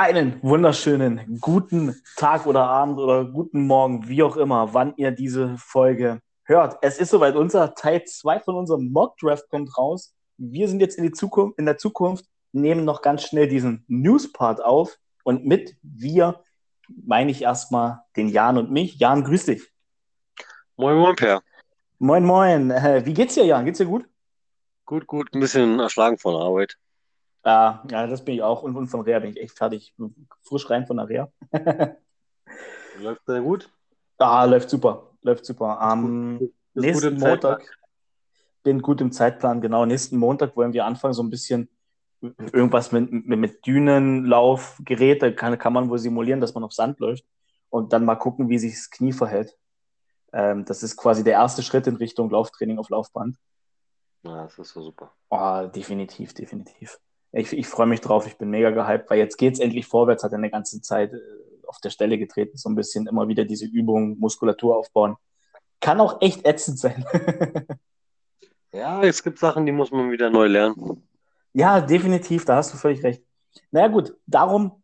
Einen wunderschönen guten Tag oder Abend oder guten Morgen, wie auch immer, wann ihr diese Folge hört. Es ist soweit, unser Teil 2 von unserem Mock Draft kommt raus. Wir sind jetzt in, die Zukunft, in der Zukunft, nehmen noch ganz schnell diesen News-Part auf und mit wir meine ich erstmal den Jan und mich. Jan, grüß dich. Moin, moin, Per. Moin, moin. Äh, wie geht's dir, Jan? Geht's dir gut? Gut, gut. Ein bisschen erschlagen von der Arbeit. Ja, ja, das bin ich auch. Und, und von Reha bin ich echt fertig. Frisch rein von der Reha. läuft sehr gut? Ah, läuft super. Läuft super. Am ähm, nächsten Montag bin gut im Zeitplan, genau. Nächsten Montag wollen wir anfangen, so ein bisschen irgendwas mit, mit, mit Dünenlaufgeräte kann, kann man wohl simulieren, dass man auf Sand läuft und dann mal gucken, wie sich das Knie verhält. Ähm, das ist quasi der erste Schritt in Richtung Lauftraining auf Laufband. Ja, das ist so super. Oh, definitiv, definitiv ich, ich freue mich drauf, ich bin mega gehypt, weil jetzt geht es endlich vorwärts, hat er eine ganze Zeit äh, auf der Stelle getreten, so ein bisschen immer wieder diese Übungen, Muskulatur aufbauen. Kann auch echt ätzend sein. ja, es gibt Sachen, die muss man wieder neu lernen. Ja, definitiv, da hast du völlig recht. Naja gut, darum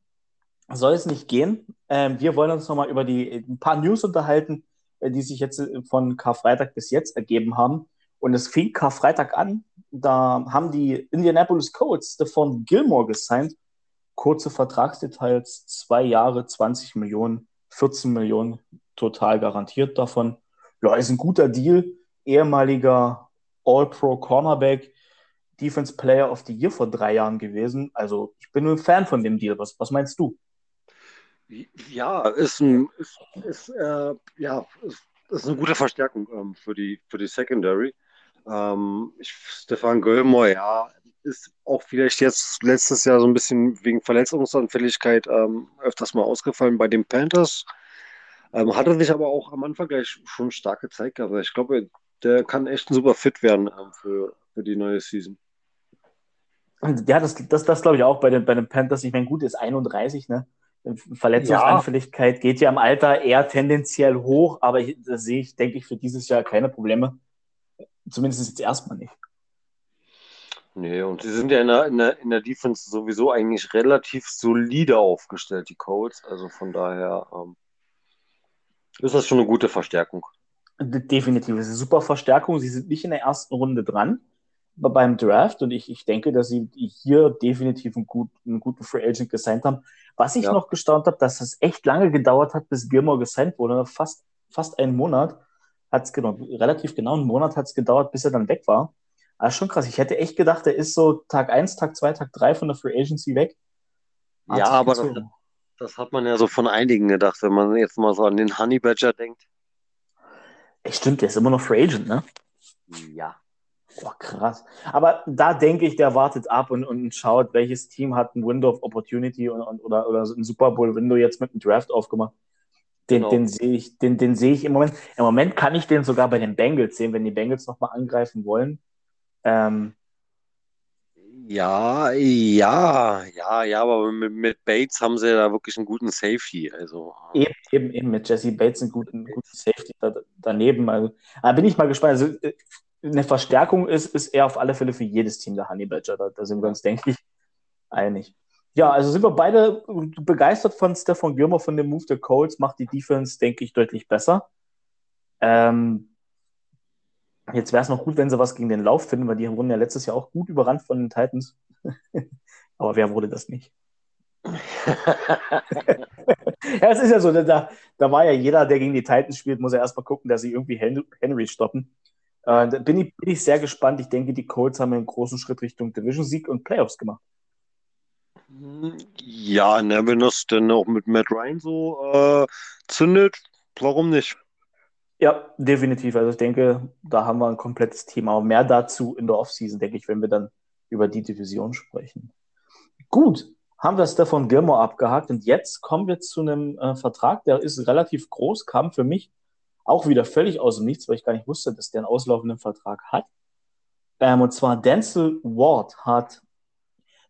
soll es nicht gehen. Ähm, wir wollen uns nochmal über die ein paar News unterhalten, äh, die sich jetzt äh, von Karfreitag bis jetzt ergeben haben. Und es fing Karfreitag an da haben die Indianapolis Colts Stefan Gilmore gesigned. Kurze Vertragsdetails, zwei Jahre, 20 Millionen, 14 Millionen total garantiert davon. Ja, ist ein guter Deal. Ehemaliger All-Pro Cornerback, Defense Player of the Year vor drei Jahren gewesen. Also ich bin ein Fan von dem Deal. Was, was meinst du? Ja, ist ein, ist, ist, äh, ja, ist, ist eine gute Verstärkung ähm, für, die, für die Secondary. Ähm, ich, Stefan Gölmoy, ja, ist auch vielleicht jetzt letztes Jahr so ein bisschen wegen Verletzungsanfälligkeit ähm, öfters mal ausgefallen bei den Panthers. Ähm, hatte sich aber auch am Anfang gleich schon stark gezeigt. Aber ich glaube, der kann echt ein super Fit werden ähm, für, für die neue Season. Ja, das, das, das glaube ich auch bei den, bei den Panthers. Ich meine, gut, ist 31, ne? Verletzungsanfälligkeit ja. geht ja im Alter eher tendenziell hoch, aber da sehe ich, denke ich, für dieses Jahr keine Probleme. Zumindest jetzt erstmal nicht. Nee, und sie sind ja in der, in, der, in der Defense sowieso eigentlich relativ solide aufgestellt, die Colts. Also von daher ähm, ist das schon eine gute Verstärkung. Definitiv, es ist eine super Verstärkung. Sie sind nicht in der ersten Runde dran beim Draft und ich, ich denke, dass sie hier definitiv einen, gut, einen guten Free Agent gesigned haben. Was ich ja. noch gestaunt habe, dass es echt lange gedauert hat, bis Gilmore gesigned wurde, fast, fast einen Monat hat es genau, relativ genau einen Monat hat es gedauert, bis er dann weg war. Aber schon krass. Ich hätte echt gedacht, er ist so Tag 1, Tag 2, Tag 3 von der Free Agency weg. Hat ja, aber das, das, hat man ja so von einigen gedacht, wenn man jetzt mal so an den Honey Badger denkt. Echt stimmt, der ist immer noch Free Agent, ne? Ja. Boah, krass. Aber da denke ich, der wartet ab und, und schaut, welches Team hat ein Window of Opportunity und, und, oder, oder ein Super Bowl-Window jetzt mit einem Draft aufgemacht. Den, genau. den sehe ich, den, den sehe ich im Moment. Im Moment kann ich den sogar bei den Bengals sehen, wenn die Bengals nochmal angreifen wollen. Ähm, ja, ja, ja, ja, aber mit, mit, Bates haben sie da wirklich einen guten Safety. Also. Eben, eben, eben mit Jesse Bates einen guten, guten Safety da, daneben. Also, da bin ich mal gespannt. Also, äh, eine Verstärkung ist, ist er auf alle Fälle für jedes Team der Honey Badger. Da, da sind wir uns, denke ich, einig. Ja, also sind wir beide begeistert von Stefan Gilmer, von dem Move der Colts, macht die Defense, denke ich, deutlich besser. Ähm, jetzt wäre es noch gut, wenn sie was gegen den Lauf finden, weil die wurden ja letztes Jahr auch gut überrannt von den Titans. Aber wer wurde das nicht? ja, es ist ja so, da, da war ja jeder, der gegen die Titans spielt, muss ja erstmal gucken, dass sie irgendwie Henry stoppen. Äh, da bin ich, bin ich sehr gespannt. Ich denke, die Colts haben einen großen Schritt Richtung Division-Sieg und Playoffs gemacht. Ja, ne, wenn das denn auch mit Matt Ryan so äh, zündet, warum nicht? Ja, definitiv. Also ich denke, da haben wir ein komplettes Team. Aber mehr dazu in der Offseason, denke ich, wenn wir dann über die Division sprechen. Gut, haben wir Stefan Gilmore abgehakt und jetzt kommen wir zu einem äh, Vertrag, der ist relativ groß, kam für mich auch wieder völlig aus dem Nichts, weil ich gar nicht wusste, dass der einen auslaufenden Vertrag hat. Ähm, und zwar Denzel Ward hat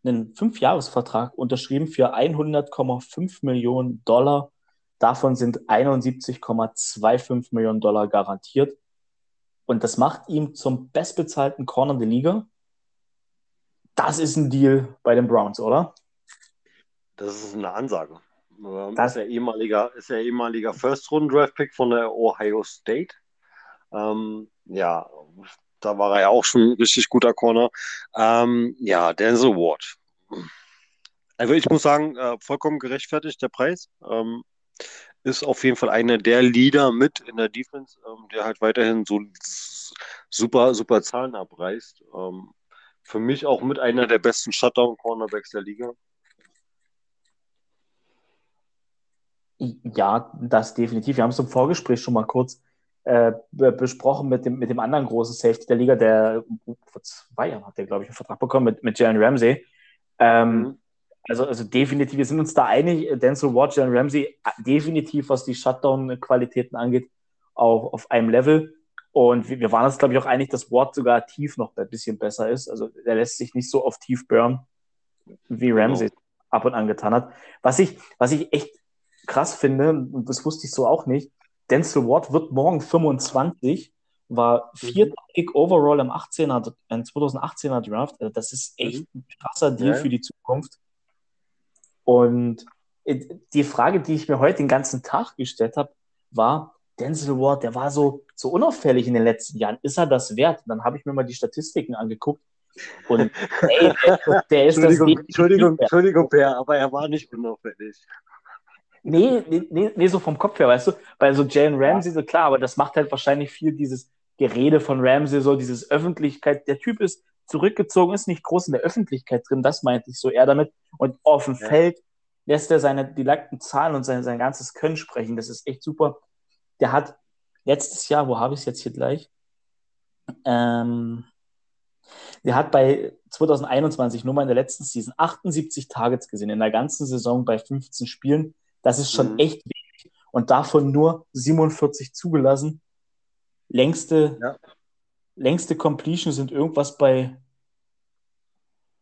einen Fünfjahresvertrag unterschrieben für 100,5 Millionen Dollar. Davon sind 71,25 Millionen Dollar garantiert. Und das macht ihn zum bestbezahlten Corner der Liga. Das ist ein Deal bei den Browns, oder? Das ist eine Ansage. Ähm, das ist ja ehemaliger, ist ja ehemaliger First-Runden-Draft-Pick von der Ohio State. Ähm, ja, da war er ja auch schon ein richtig guter Corner. Ähm, ja, Denzel Ward. Also ich muss sagen, äh, vollkommen gerechtfertigt der Preis. Ähm, ist auf jeden Fall einer der Leader mit in der Defense, ähm, der halt weiterhin so super, super Zahlen abreißt. Ähm, für mich auch mit einer der besten Shutdown-Cornerbacks der Liga. Ja, das definitiv. Wir haben es im Vorgespräch schon mal kurz äh, besprochen mit dem, mit dem anderen großen Safety der Liga, der vor zwei Jahren hat der, glaube ich, einen Vertrag bekommen mit, mit Jalen Ramsey. Ähm, mhm. also, also definitiv, wir sind uns da einig, Denzel Ward, Jalen Ramsey, definitiv, was die Shutdown-Qualitäten angeht, auch auf einem Level. Und wir waren uns, glaube ich, auch einig, dass Ward sogar tief noch ein bisschen besser ist. Also er lässt sich nicht so auf tief burn, wie Ramsey genau. ab und an getan hat. Was ich, was ich echt krass finde, und das wusste ich so auch nicht, Denzel Ward wird morgen 25, war mhm. vierter. Pick overall im 18er, im 2018er Draft. Also das ist echt mhm. ein krasser Deal ja. für die Zukunft. Und äh, die Frage, die ich mir heute den ganzen Tag gestellt habe, war, Denzel Ward, der war so, so unauffällig in den letzten Jahren. Ist er das wert? Und dann habe ich mir mal die Statistiken angeguckt. Und ey, der, der ist Entschuldigung, das Entschuldigung, Entschuldigung, Per, aber er war nicht unauffällig. Nee, nee, nee, so vom Kopf her, weißt du? Weil so Jalen Ramsey, so klar, aber das macht halt wahrscheinlich viel dieses Gerede von Ramsey, so dieses Öffentlichkeit. Der Typ ist zurückgezogen, ist nicht groß in der Öffentlichkeit drin, das meinte ich so eher damit. Und auf dem ja. Feld lässt er seine direkten Zahlen und sein, sein ganzes Können sprechen. Das ist echt super. Der hat letztes Jahr, wo habe ich es jetzt hier gleich? Ähm, der hat bei 2021 nur mal in der letzten Season 78 Targets gesehen, in der ganzen Saison bei 15 Spielen. Das ist schon mhm. echt wenig. Und davon nur 47 zugelassen. Längste, ja. längste Completion sind irgendwas bei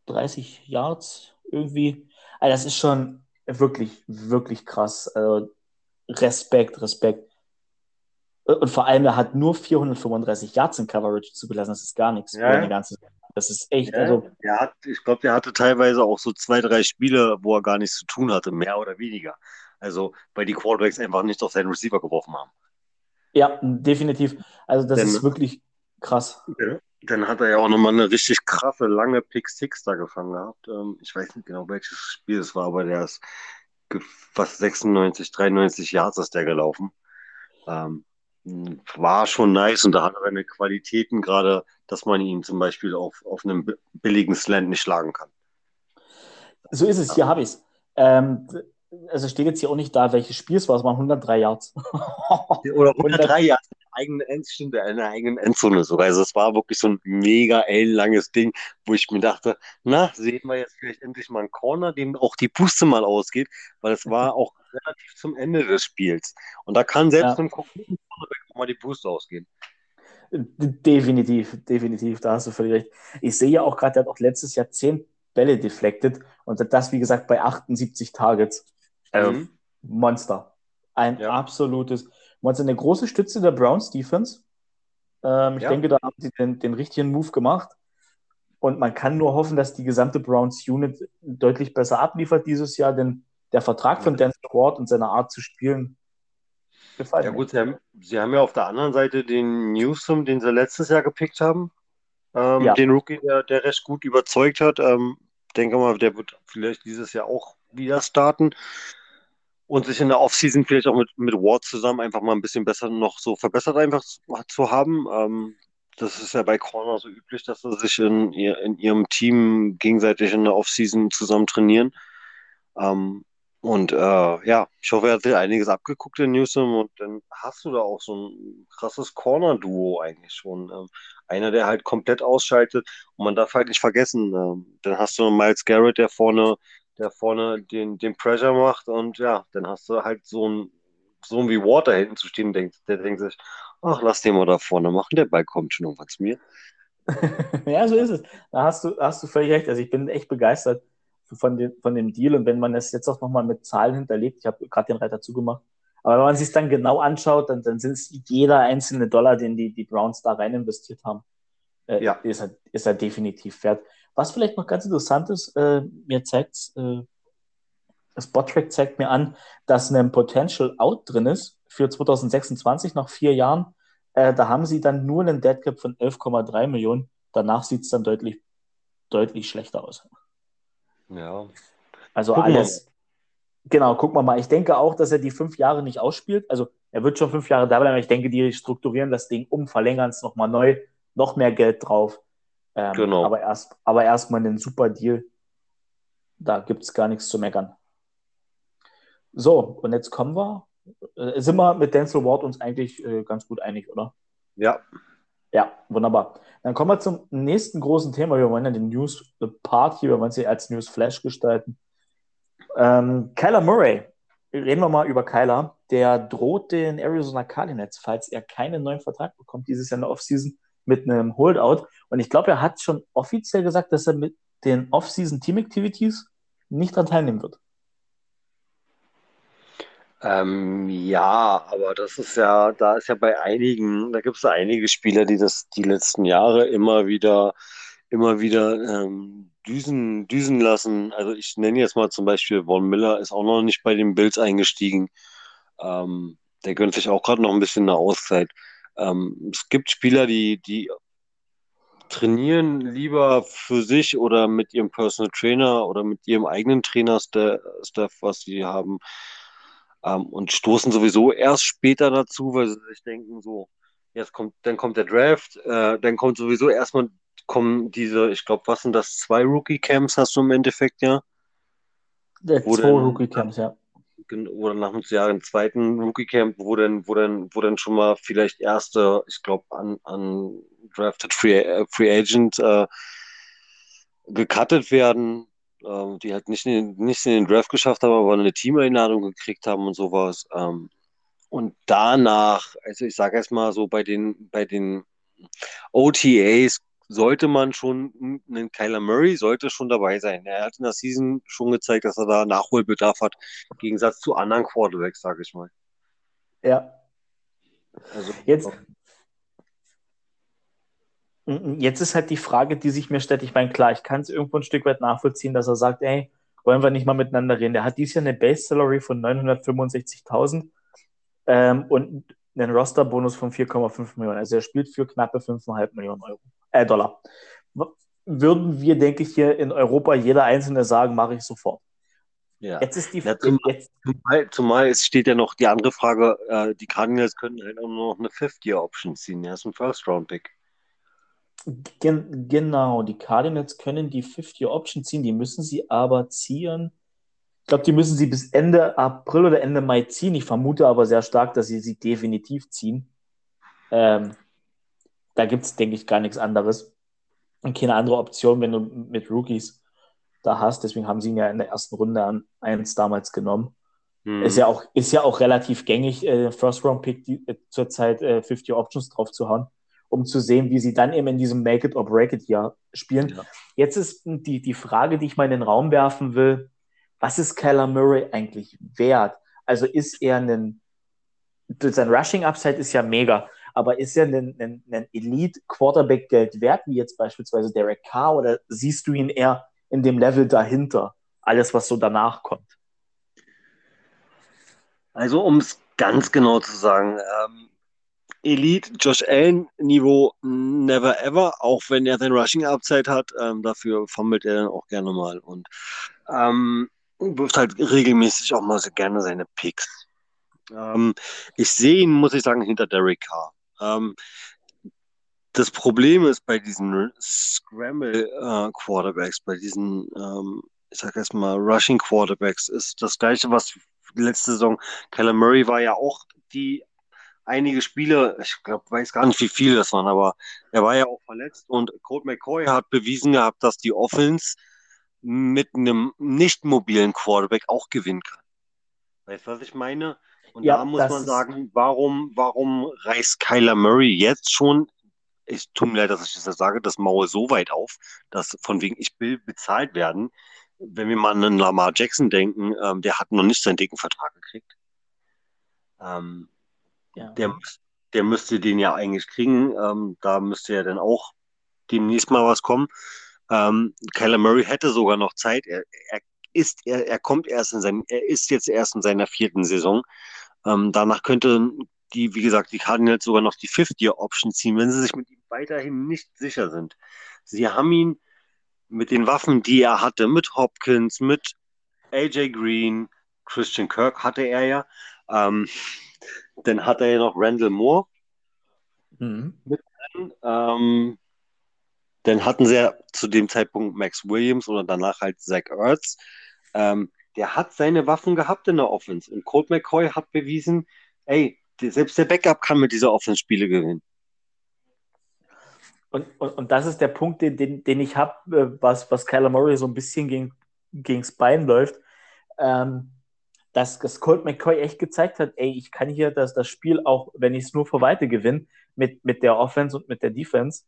30 Yards irgendwie. Also das ist schon wirklich, wirklich krass. Also Respekt, Respekt. Und vor allem, er hat nur 435 Yards in Coverage zugelassen. Das ist gar nichts. Ja. Ganze, das ist echt. Ja. Also, er hat, ich glaube, der hatte teilweise auch so zwei, drei Spiele, wo er gar nichts zu tun hatte, mehr oder weniger. Also, weil die Quarterbacks einfach nicht auf seinen Receiver geworfen haben. Ja, definitiv. Also, das Denn, ist wirklich krass. Ja, dann hat er ja auch nochmal eine richtig krasse, lange Pick Six da gefangen gehabt. Ähm, ich weiß nicht genau, welches Spiel es war, aber der ist fast 96, 93 Yards ist der gelaufen. Ähm, war schon nice und da hat er seine Qualitäten, gerade, dass man ihn zum Beispiel auf, auf einem billigen Slant nicht schlagen kann. So ist es, hier habe ich es. Ähm, also steht jetzt hier auch nicht da, welches Spiel es war, es waren 103 Yards. Oder 103 Yards eigenen End, stimmt, in der eigenen Endzone sogar. Also es war wirklich so ein mega ellenlanges Ding, wo ich mir dachte, na, sehen wir jetzt vielleicht endlich mal einen Corner, dem auch die Puste mal ausgeht, weil es war auch relativ zum Ende des Spiels. Und da kann selbst ja. einem kompletten Cornerback auch mal die Puste ausgehen. Definitiv, definitiv, da hast du völlig recht. Ich sehe ja auch gerade, der hat auch letztes Jahr 10 Bälle deflected und das, wie gesagt, bei 78 Targets. Also mhm. Monster. Ein ja. absolutes Monster. Eine große Stütze der Browns Defense. Ähm, ich ja. denke, da haben sie den, den richtigen Move gemacht. Und man kann nur hoffen, dass die gesamte Browns Unit deutlich besser abliefert dieses Jahr, denn der Vertrag von Dan Ward und seine Art zu spielen mir. Ja gut, sie haben, sie haben ja auf der anderen Seite den Newsom, den sie letztes Jahr gepickt haben, ähm, ja. den Rookie, der, der recht gut überzeugt hat. Ähm, denke mal, der wird vielleicht dieses Jahr auch wieder starten und sich in der Offseason vielleicht auch mit, mit Ward zusammen einfach mal ein bisschen besser noch so verbessert einfach zu haben. Ähm, das ist ja bei Corner so üblich, dass sie sich in, ihr, in ihrem Team gegenseitig in der Offseason zusammen trainieren. Ähm, und äh, ja, ich hoffe, er hat sich einiges abgeguckt in Newsom und dann hast du da auch so ein krasses Corner-Duo eigentlich schon. Ähm, einer, der halt komplett ausschaltet und man darf halt nicht vergessen, ähm, dann hast du Miles Garrett, der vorne der vorne den, den Pressure macht und ja, dann hast du halt so ein so wie Water hinten zu stehen, denkt, der denkt sich, ach, lass den mal da vorne machen, der Ball kommt schon irgendwann zu mir. ja, so ist es. Da hast du, hast du völlig recht. Also ich bin echt begeistert von dem, von dem Deal und wenn man es jetzt auch nochmal mit Zahlen hinterlegt, ich habe gerade den Reiter zugemacht, aber wenn man sich dann genau anschaut, dann, dann sind es jeder einzelne Dollar, den die, die Browns da rein investiert haben, äh, ja. ist, er, ist er definitiv wert. Was vielleicht noch ganz interessant ist, äh, mir zeigt äh, Spottrack zeigt mir an, dass ein Potential Out drin ist für 2026 nach vier Jahren. Äh, da haben sie dann nur einen Dead Cap von 11,3 Millionen. Danach sieht es dann deutlich, deutlich schlechter aus. Ja. Also Gucken alles. Genau, gucken wir mal. Ich denke auch, dass er die fünf Jahre nicht ausspielt. Also er wird schon fünf Jahre da bleiben. Ich denke, die strukturieren das Ding um, verlängern es nochmal neu, noch mehr Geld drauf. Ähm, genau. Aber erst, aber erstmal einen super Deal. Da gibt es gar nichts zu meckern. So, und jetzt kommen wir. Äh, sind wir mit Denzel Ward uns eigentlich äh, ganz gut einig, oder? Ja. Ja, wunderbar. Dann kommen wir zum nächsten großen Thema. Wir wollen ja den News-Part hier, wir wollen sie als News-Flash gestalten. Ähm, Kyler Murray, reden wir mal über Kyler. Der droht den Arizona Cardinals, falls er keinen neuen Vertrag bekommt, dieses Jahr in der Offseason mit einem Holdout. Und ich glaube, er hat schon offiziell gesagt, dass er mit den Offseason Team Activities nicht daran teilnehmen wird. Ähm, ja, aber das ist ja, da ist ja bei einigen, da gibt es ja einige Spieler, die das die letzten Jahre immer wieder, immer wieder ähm, düsen, düsen lassen. Also ich nenne jetzt mal zum Beispiel Von Miller ist auch noch nicht bei den Bills eingestiegen. Ähm, der gönnt sich auch gerade noch ein bisschen eine Auszeit. Ähm, es gibt Spieler, die, die trainieren lieber für sich oder mit ihrem Personal Trainer oder mit ihrem eigenen Trainer-Staff, was sie haben, ähm, und stoßen sowieso erst später dazu, weil sie sich denken, so, jetzt kommt, dann kommt der Draft, äh, dann kommt sowieso erstmal kommen diese, ich glaube, was sind das, zwei Rookie-Camps hast du im Endeffekt, ja? Der zwei Rookie-Camps, ja. Oder nach einem Jahr im zweiten Rookie-Camp, wo dann, wo dann, wo dann schon mal vielleicht erste, ich glaube, an, an Drafted Free, äh, Free Agent äh, gecuttet werden, äh, die halt nicht in, nicht in den Draft geschafft haben, aber eine Teameinladung gekriegt haben und sowas. Ähm, und danach, also ich sage erst mal so bei den, bei den OTAs sollte man schon, einen Kyler Murray sollte schon dabei sein. Er hat in der Season schon gezeigt, dass er da Nachholbedarf hat, im Gegensatz zu anderen Quarterbacks, sage ich mal. Ja. Also, jetzt, jetzt ist halt die Frage, die sich mir stellt. Ich meine, klar, ich kann es irgendwo ein Stück weit nachvollziehen, dass er sagt, ey, wollen wir nicht mal miteinander reden. Der hat dieses Jahr eine Base Salary von 965.000 ähm, und einen Roster-Bonus von 4,5 Millionen. Also er spielt für knappe 5,5 Millionen Euro äh, Dollar. Würden wir, denke ich, hier in Europa jeder Einzelne sagen, mache ich sofort. Ja. Jetzt ist die ja, zumal, jetzt, zumal, zumal, es steht ja noch die andere Frage, äh, die Cardinals können halt auch noch eine Fifth-Year-Option ziehen. Er ist ein First-Round-Pick. Gen genau, die Cardinals können die Fifth-Year-Option ziehen, die müssen sie aber ziehen. Ich glaube, die müssen sie bis Ende April oder Ende Mai ziehen. Ich vermute aber sehr stark, dass sie sie definitiv ziehen. Ähm, da gibt es, denke ich, gar nichts anderes. Und keine andere Option, wenn du mit Rookies da hast. Deswegen haben sie ihn ja in der ersten Runde an eins damals genommen. Mhm. Ist, ja auch, ist ja auch relativ gängig, äh, First-Round-Pick äh, zurzeit äh, 50 Options drauf zu hauen, um zu sehen, wie sie dann eben in diesem Make it or break it Jahr spielen. Ja. Jetzt ist die, die Frage, die ich mal in den Raum werfen will: Was ist Kyler Murray eigentlich wert? Also ist er ein, sein Rushing Upside ist ja mega, aber ist er ein, ein Elite-Quarterback-Geld wert, wie jetzt beispielsweise Derek Carr, oder siehst du ihn eher in dem Level dahinter, alles, was so danach kommt? Also, um es ganz genau zu sagen, ähm, Elite Josh Allen Niveau never ever, auch wenn er den Rushing Upside hat, ähm, dafür fummelt er dann auch gerne mal und ähm, wirft halt regelmäßig auch mal so gerne seine Picks. Ähm, ich sehe ihn, muss ich sagen, hinter Derek Carr. Ähm, das Problem ist bei diesen Scramble-Quarterbacks, äh, bei diesen, ähm, ich sag jetzt mal, Rushing Quarterbacks, ist das gleiche, was letzte Saison. Keller Murray war ja auch die einige Spiele, ich glaube, weiß gar nicht, wie viele das waren, aber er war ja auch verletzt und Colt McCoy hat bewiesen gehabt, dass die Offense mit einem nicht mobilen Quarterback auch gewinnen kann. Weißt du, was ich meine? Und ja, da muss man sagen, warum, warum reißt Kyler Murray jetzt schon, ich tut mir leid, dass ich das sage, das Maul so weit auf, dass von wegen, ich will bezahlt werden. Wenn wir mal an einen Lamar Jackson denken, ähm, der hat noch nicht seinen dicken Vertrag gekriegt. Ähm, ja. der, der müsste den ja eigentlich kriegen. Ähm, da müsste ja dann auch demnächst mal was kommen. Ähm, Kyler Murray hätte sogar noch Zeit. Er, er ist, er, er kommt erst in seinem, er ist jetzt erst in seiner vierten Saison. Ähm, danach könnte die, wie gesagt, die Cardinals sogar noch die Fifth-Year-Option ziehen, wenn sie sich mit ihm weiterhin nicht sicher sind. Sie haben ihn mit den Waffen, die er hatte, mit Hopkins, mit AJ Green, Christian Kirk hatte er ja. Ähm, dann hat er ja noch Randall Moore mhm. mit drin. Ähm, dann hatten sie ja zu dem Zeitpunkt Max Williams oder danach halt Zach Ertz. Ähm, der hat seine Waffen gehabt in der Offense. Und Colt McCoy hat bewiesen, ey, selbst der Backup kann mit dieser Offense Spiele gewinnen. Und, und, und das ist der Punkt, den, den, den ich habe, äh, was, was Kyler Murray so ein bisschen gegen, gegens Bein läuft. Ähm, dass, dass Colt McCoy echt gezeigt hat, ey, ich kann hier das, das Spiel auch, wenn ich es nur vor Weite gewinne, mit, mit der Offense und mit der Defense.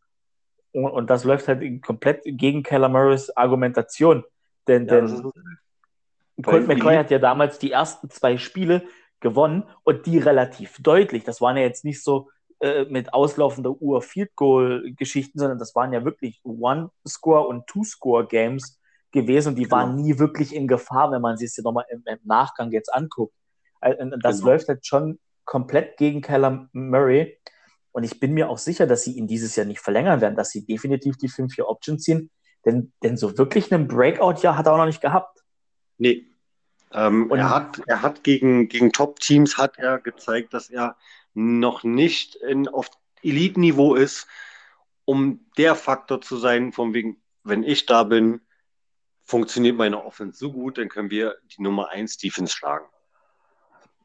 Und, und das läuft halt komplett gegen Kyler Murrays Argumentation. Denn, ja, denn Colt McCoy hat ja damals die ersten zwei Spiele gewonnen und die relativ deutlich. Das waren ja jetzt nicht so äh, mit auslaufender Uhr Field Goal Geschichten, sondern das waren ja wirklich One-Score und Two-Score Games gewesen und die genau. waren nie wirklich in Gefahr, wenn man sich das nochmal im, im, Nachgang jetzt anguckt. Das genau. läuft halt schon komplett gegen Keller Murray. Und ich bin mir auch sicher, dass sie ihn dieses Jahr nicht verlängern werden, dass sie definitiv die 5-4-Option ziehen. Denn, denn so wirklich einen Breakout-Jahr hat er auch noch nicht gehabt. Nee, ähm, er hat, er hat gegen, gegen Top-Teams hat er gezeigt, dass er noch nicht in, auf Elite-Niveau ist, um der Faktor zu sein, von wegen, wenn ich da bin, funktioniert meine Offense so gut, dann können wir die Nummer 1 Defense schlagen.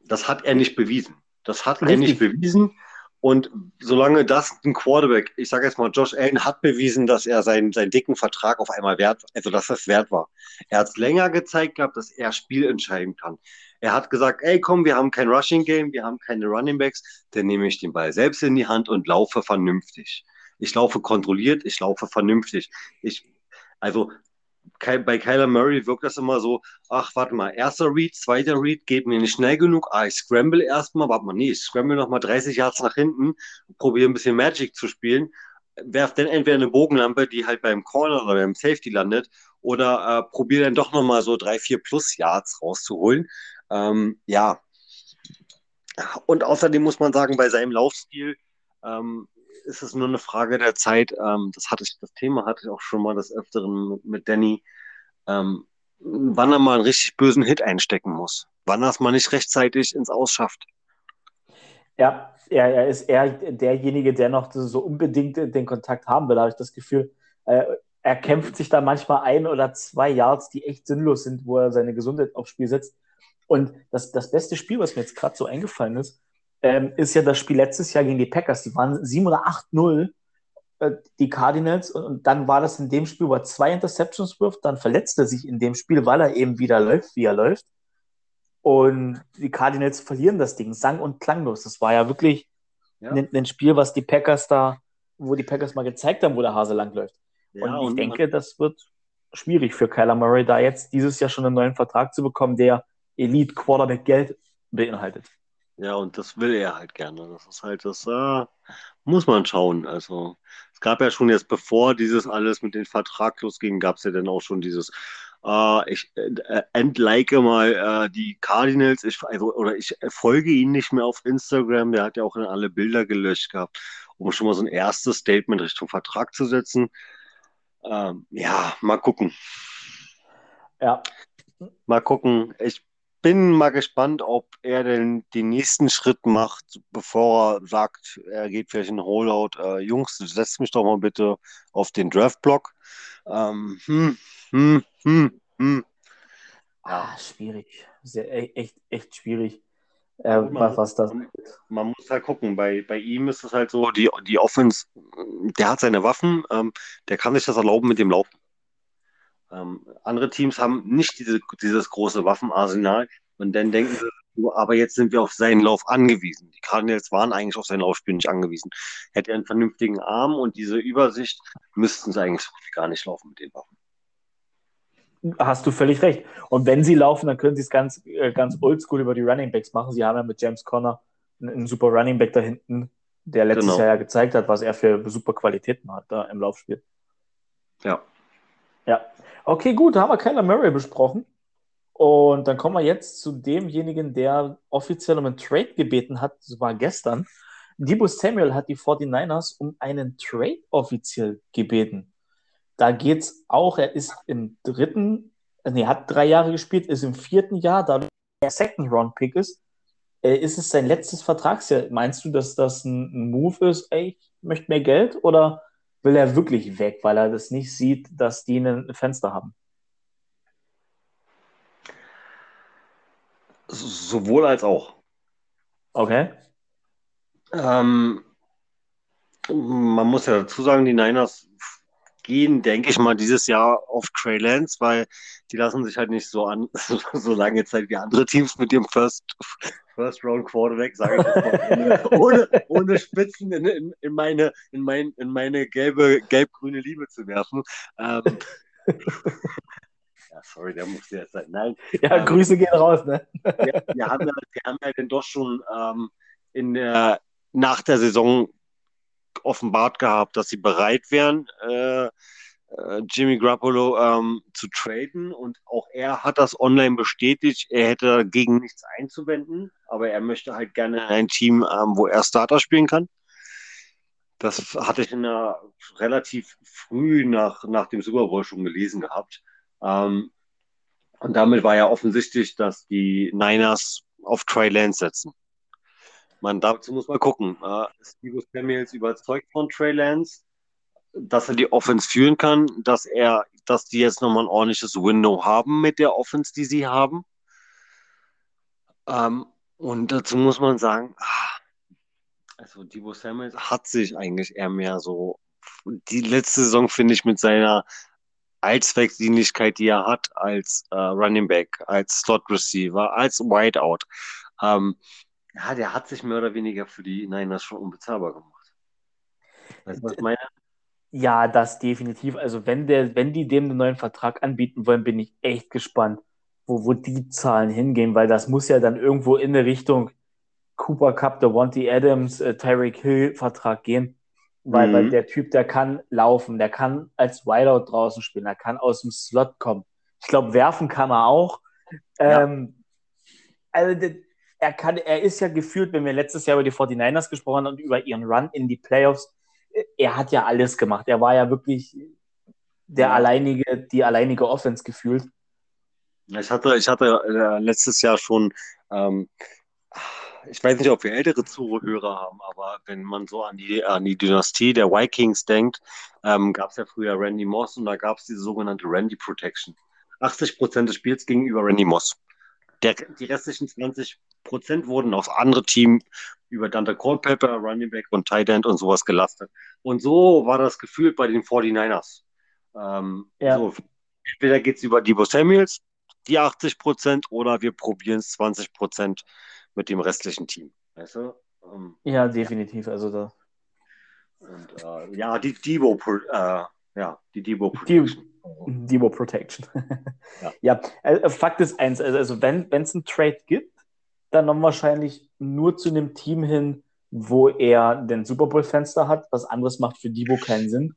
Das hat er nicht bewiesen. Das hat Richtig. er nicht bewiesen. Und solange das ein Quarterback, ich sage jetzt mal, Josh Allen hat bewiesen, dass er seinen, seinen dicken Vertrag auf einmal wert, also dass das wert war. Er hat es länger gezeigt gehabt, dass er Spiel entscheiden kann. Er hat gesagt, ey komm, wir haben kein Rushing Game, wir haben keine Running Backs, dann nehme ich den Ball selbst in die Hand und laufe vernünftig. Ich laufe kontrolliert, ich laufe vernünftig. Ich, also bei Kyler Murray wirkt das immer so, ach, warte mal, erster Read, zweiter Read, geht mir nicht schnell genug, ah, ich scramble erstmal, warte mal, nee, ich scramble nochmal 30 Yards nach hinten, probiere ein bisschen Magic zu spielen, werf dann entweder eine Bogenlampe, die halt beim Corner oder beim Safety landet, oder äh, probiere dann doch nochmal so drei, vier plus Yards rauszuholen. Ähm, ja. Und außerdem muss man sagen, bei seinem Laufstil, ähm, ist es nur eine Frage der Zeit. Ähm, das hatte ich, das Thema hatte ich auch schon mal des Öfteren mit, mit Danny, ähm, wann er mal einen richtig bösen Hit einstecken muss. Wann er es mal nicht rechtzeitig ins Ausschafft. Ja, er, er ist eher derjenige, der noch so unbedingt den Kontakt haben will, habe ich das Gefühl. Äh, er kämpft sich da manchmal ein oder zwei Yards, die echt sinnlos sind, wo er seine Gesundheit aufs Spiel setzt. Und das, das beste Spiel, was mir jetzt gerade so eingefallen ist, ähm, ist ja das Spiel letztes Jahr gegen die Packers. Die waren 7 oder 8-0, äh, die Cardinals. Und, und, dann war das in dem Spiel, wo er zwei Interceptions wirft. Dann verletzt er sich in dem Spiel, weil er eben wieder läuft, wie er läuft. Und die Cardinals verlieren das Ding, sang- und klanglos. Das war ja wirklich ja. Ein, ein, Spiel, was die Packers da, wo die Packers mal gezeigt haben, wo der Hase langläuft. Ja, und ich und denke, das wird schwierig für Kyler Murray, da jetzt dieses Jahr schon einen neuen Vertrag zu bekommen, der Elite Quarterback Geld beinhaltet. Ja, und das will er halt gerne. Das ist halt das, äh, muss man schauen. Also, es gab ja schon jetzt, bevor dieses alles mit dem Vertrag losging, gab es ja dann auch schon dieses, äh, ich äh, entlike mal äh, die Cardinals, ich, also, oder ich folge ihn nicht mehr auf Instagram, der hat ja auch alle Bilder gelöscht gehabt, um schon mal so ein erstes Statement Richtung Vertrag zu setzen. Ähm, ja, mal gucken. Ja. Mal gucken. Ich bin mal gespannt, ob er denn den nächsten Schritt macht, bevor er sagt, er geht vielleicht in Holdout. Äh, Jungs, setzt mich doch mal bitte auf den Draft-Block. Ähm, hm, hm, hm, hm. Ja. Ah, schwierig. Sehr, e, echt, echt schwierig. Äh, man, was das man, man, muss halt gucken. Bei, bei ihm ist es halt so, die, die Offense, der hat seine Waffen, ähm, der kann sich das erlauben mit dem Laufen. Ähm, andere Teams haben nicht diese, dieses große Waffenarsenal und dann denken sie, aber jetzt sind wir auf seinen Lauf angewiesen. Die Cardinals waren eigentlich auf sein Laufspiel nicht angewiesen. Hätte er einen vernünftigen Arm und diese Übersicht, müssten sie eigentlich gar nicht laufen mit den Waffen. Hast du völlig recht. Und wenn sie laufen, dann können sie es ganz, äh, ganz oldschool über die Running Backs machen. Sie haben ja mit James Conner einen, super Running Back da hinten, der letztes genau. Jahr ja gezeigt hat, was er für super Qualitäten hat da im Laufspiel. Ja. Ja. Okay, gut, da haben wir Kyler Murray besprochen. Und dann kommen wir jetzt zu demjenigen, der offiziell um einen Trade gebeten hat, das war gestern. Debo Samuel hat die 49ers um einen Trade offiziell gebeten. Da geht es auch, er ist im dritten, nee, hat drei Jahre gespielt, ist im vierten Jahr, da er Second Round Pick ist, äh, ist es sein letztes Vertragsjahr. Meinst du, dass das ein Move ist, ey, ich möchte mehr Geld oder will er wirklich weg, weil er das nicht sieht, dass die ein Fenster haben? Sowohl als auch. Okay. Ähm, man muss ja dazu sagen, die Niners gehen, denke ich mal, dieses Jahr auf Trey Lance, weil die lassen sich halt nicht so an, so lange Zeit wie andere Teams mit dem First, First Round Quarterback, sage ich mal, ohne, ohne Spitzen in, in, in, meine, in, mein, in meine gelbe, gelb-grüne Liebe zu werfen. Ähm, ja, sorry, der muss jetzt sein. Nein. Ja, ähm, Grüße gehen raus, ne? wir, wir, haben ja, wir haben ja dann doch schon ähm, in der, nach der Saison offenbart gehabt, dass sie bereit wären, äh, äh, Jimmy Grappolo ähm, zu traden und auch er hat das online bestätigt. Er hätte dagegen nichts einzuwenden, aber er möchte halt gerne ein Team, ähm, wo er Starter spielen kann. Das hatte ich in der, relativ früh nach, nach dem Super Bowl schon gelesen gehabt. Ähm, und damit war ja offensichtlich, dass die Niners auf Trey Lance setzen. Man, dazu muss man gucken. Äh, Steve Samuels überzeugt von Trey Lance dass er die Offense führen kann, dass er, dass die jetzt nochmal ein ordentliches Window haben mit der Offense, die sie haben. Ähm, und dazu muss man sagen, ah, also Debo Samuels hat sich eigentlich eher mehr so, die letzte Saison finde ich mit seiner Allzweckdienlichkeit, die er hat als äh, Running Back, als Slot Receiver, als Wideout, ähm, ja, der hat sich mehr oder weniger für die Niners schon unbezahlbar gemacht. Weißt du, was meine? Ja, das definitiv. Also wenn der, wenn die dem einen neuen Vertrag anbieten wollen, bin ich echt gespannt, wo, wo die Zahlen hingehen, weil das muss ja dann irgendwo in eine Richtung Cooper Cup, der Wanty Adams, äh, Tyreek Hill Vertrag gehen. Weil, mhm. weil der Typ, der kann laufen, der kann als Wideout draußen spielen, der kann aus dem Slot kommen. Ich glaube, werfen kann er auch. Ja. Ähm, also der, er kann, er ist ja gefühlt, wenn wir letztes Jahr über die 49ers gesprochen haben und über ihren Run in die Playoffs, er hat ja alles gemacht. Er war ja wirklich der ja. alleinige, die alleinige Offense gefühlt. Ich hatte, ich hatte äh, letztes Jahr schon, ähm, ich weiß nicht, ob wir ältere Zuhörer haben, aber wenn man so an die, an die Dynastie der Vikings denkt, ähm, gab es ja früher Randy Moss und da gab es diese sogenannte Randy Protection. 80 Prozent des Spiels gegenüber Randy Moss. Der, die restlichen 20 Prozent wurden aufs andere Team über Dante Culpepper, Running Back und Tight End und sowas gelastet. Und so war das Gefühl bei den 49ers. Ähm, ja. so, entweder geht es über Debo Samuels, die 80 Prozent, oder wir probieren es 20 Prozent mit dem restlichen Team. Weißt du? Ähm, ja, definitiv. Also da. Und, äh, ja, die Debo, äh, ja, die Debo Protection. Debo Protection. ja. ja, äh, Fakt ist eins, also, also wenn es einen Trade gibt, dann noch wahrscheinlich nur zu einem Team hin, wo er den Super Bowl-Fenster hat. Was anderes macht für Debo keinen Sinn.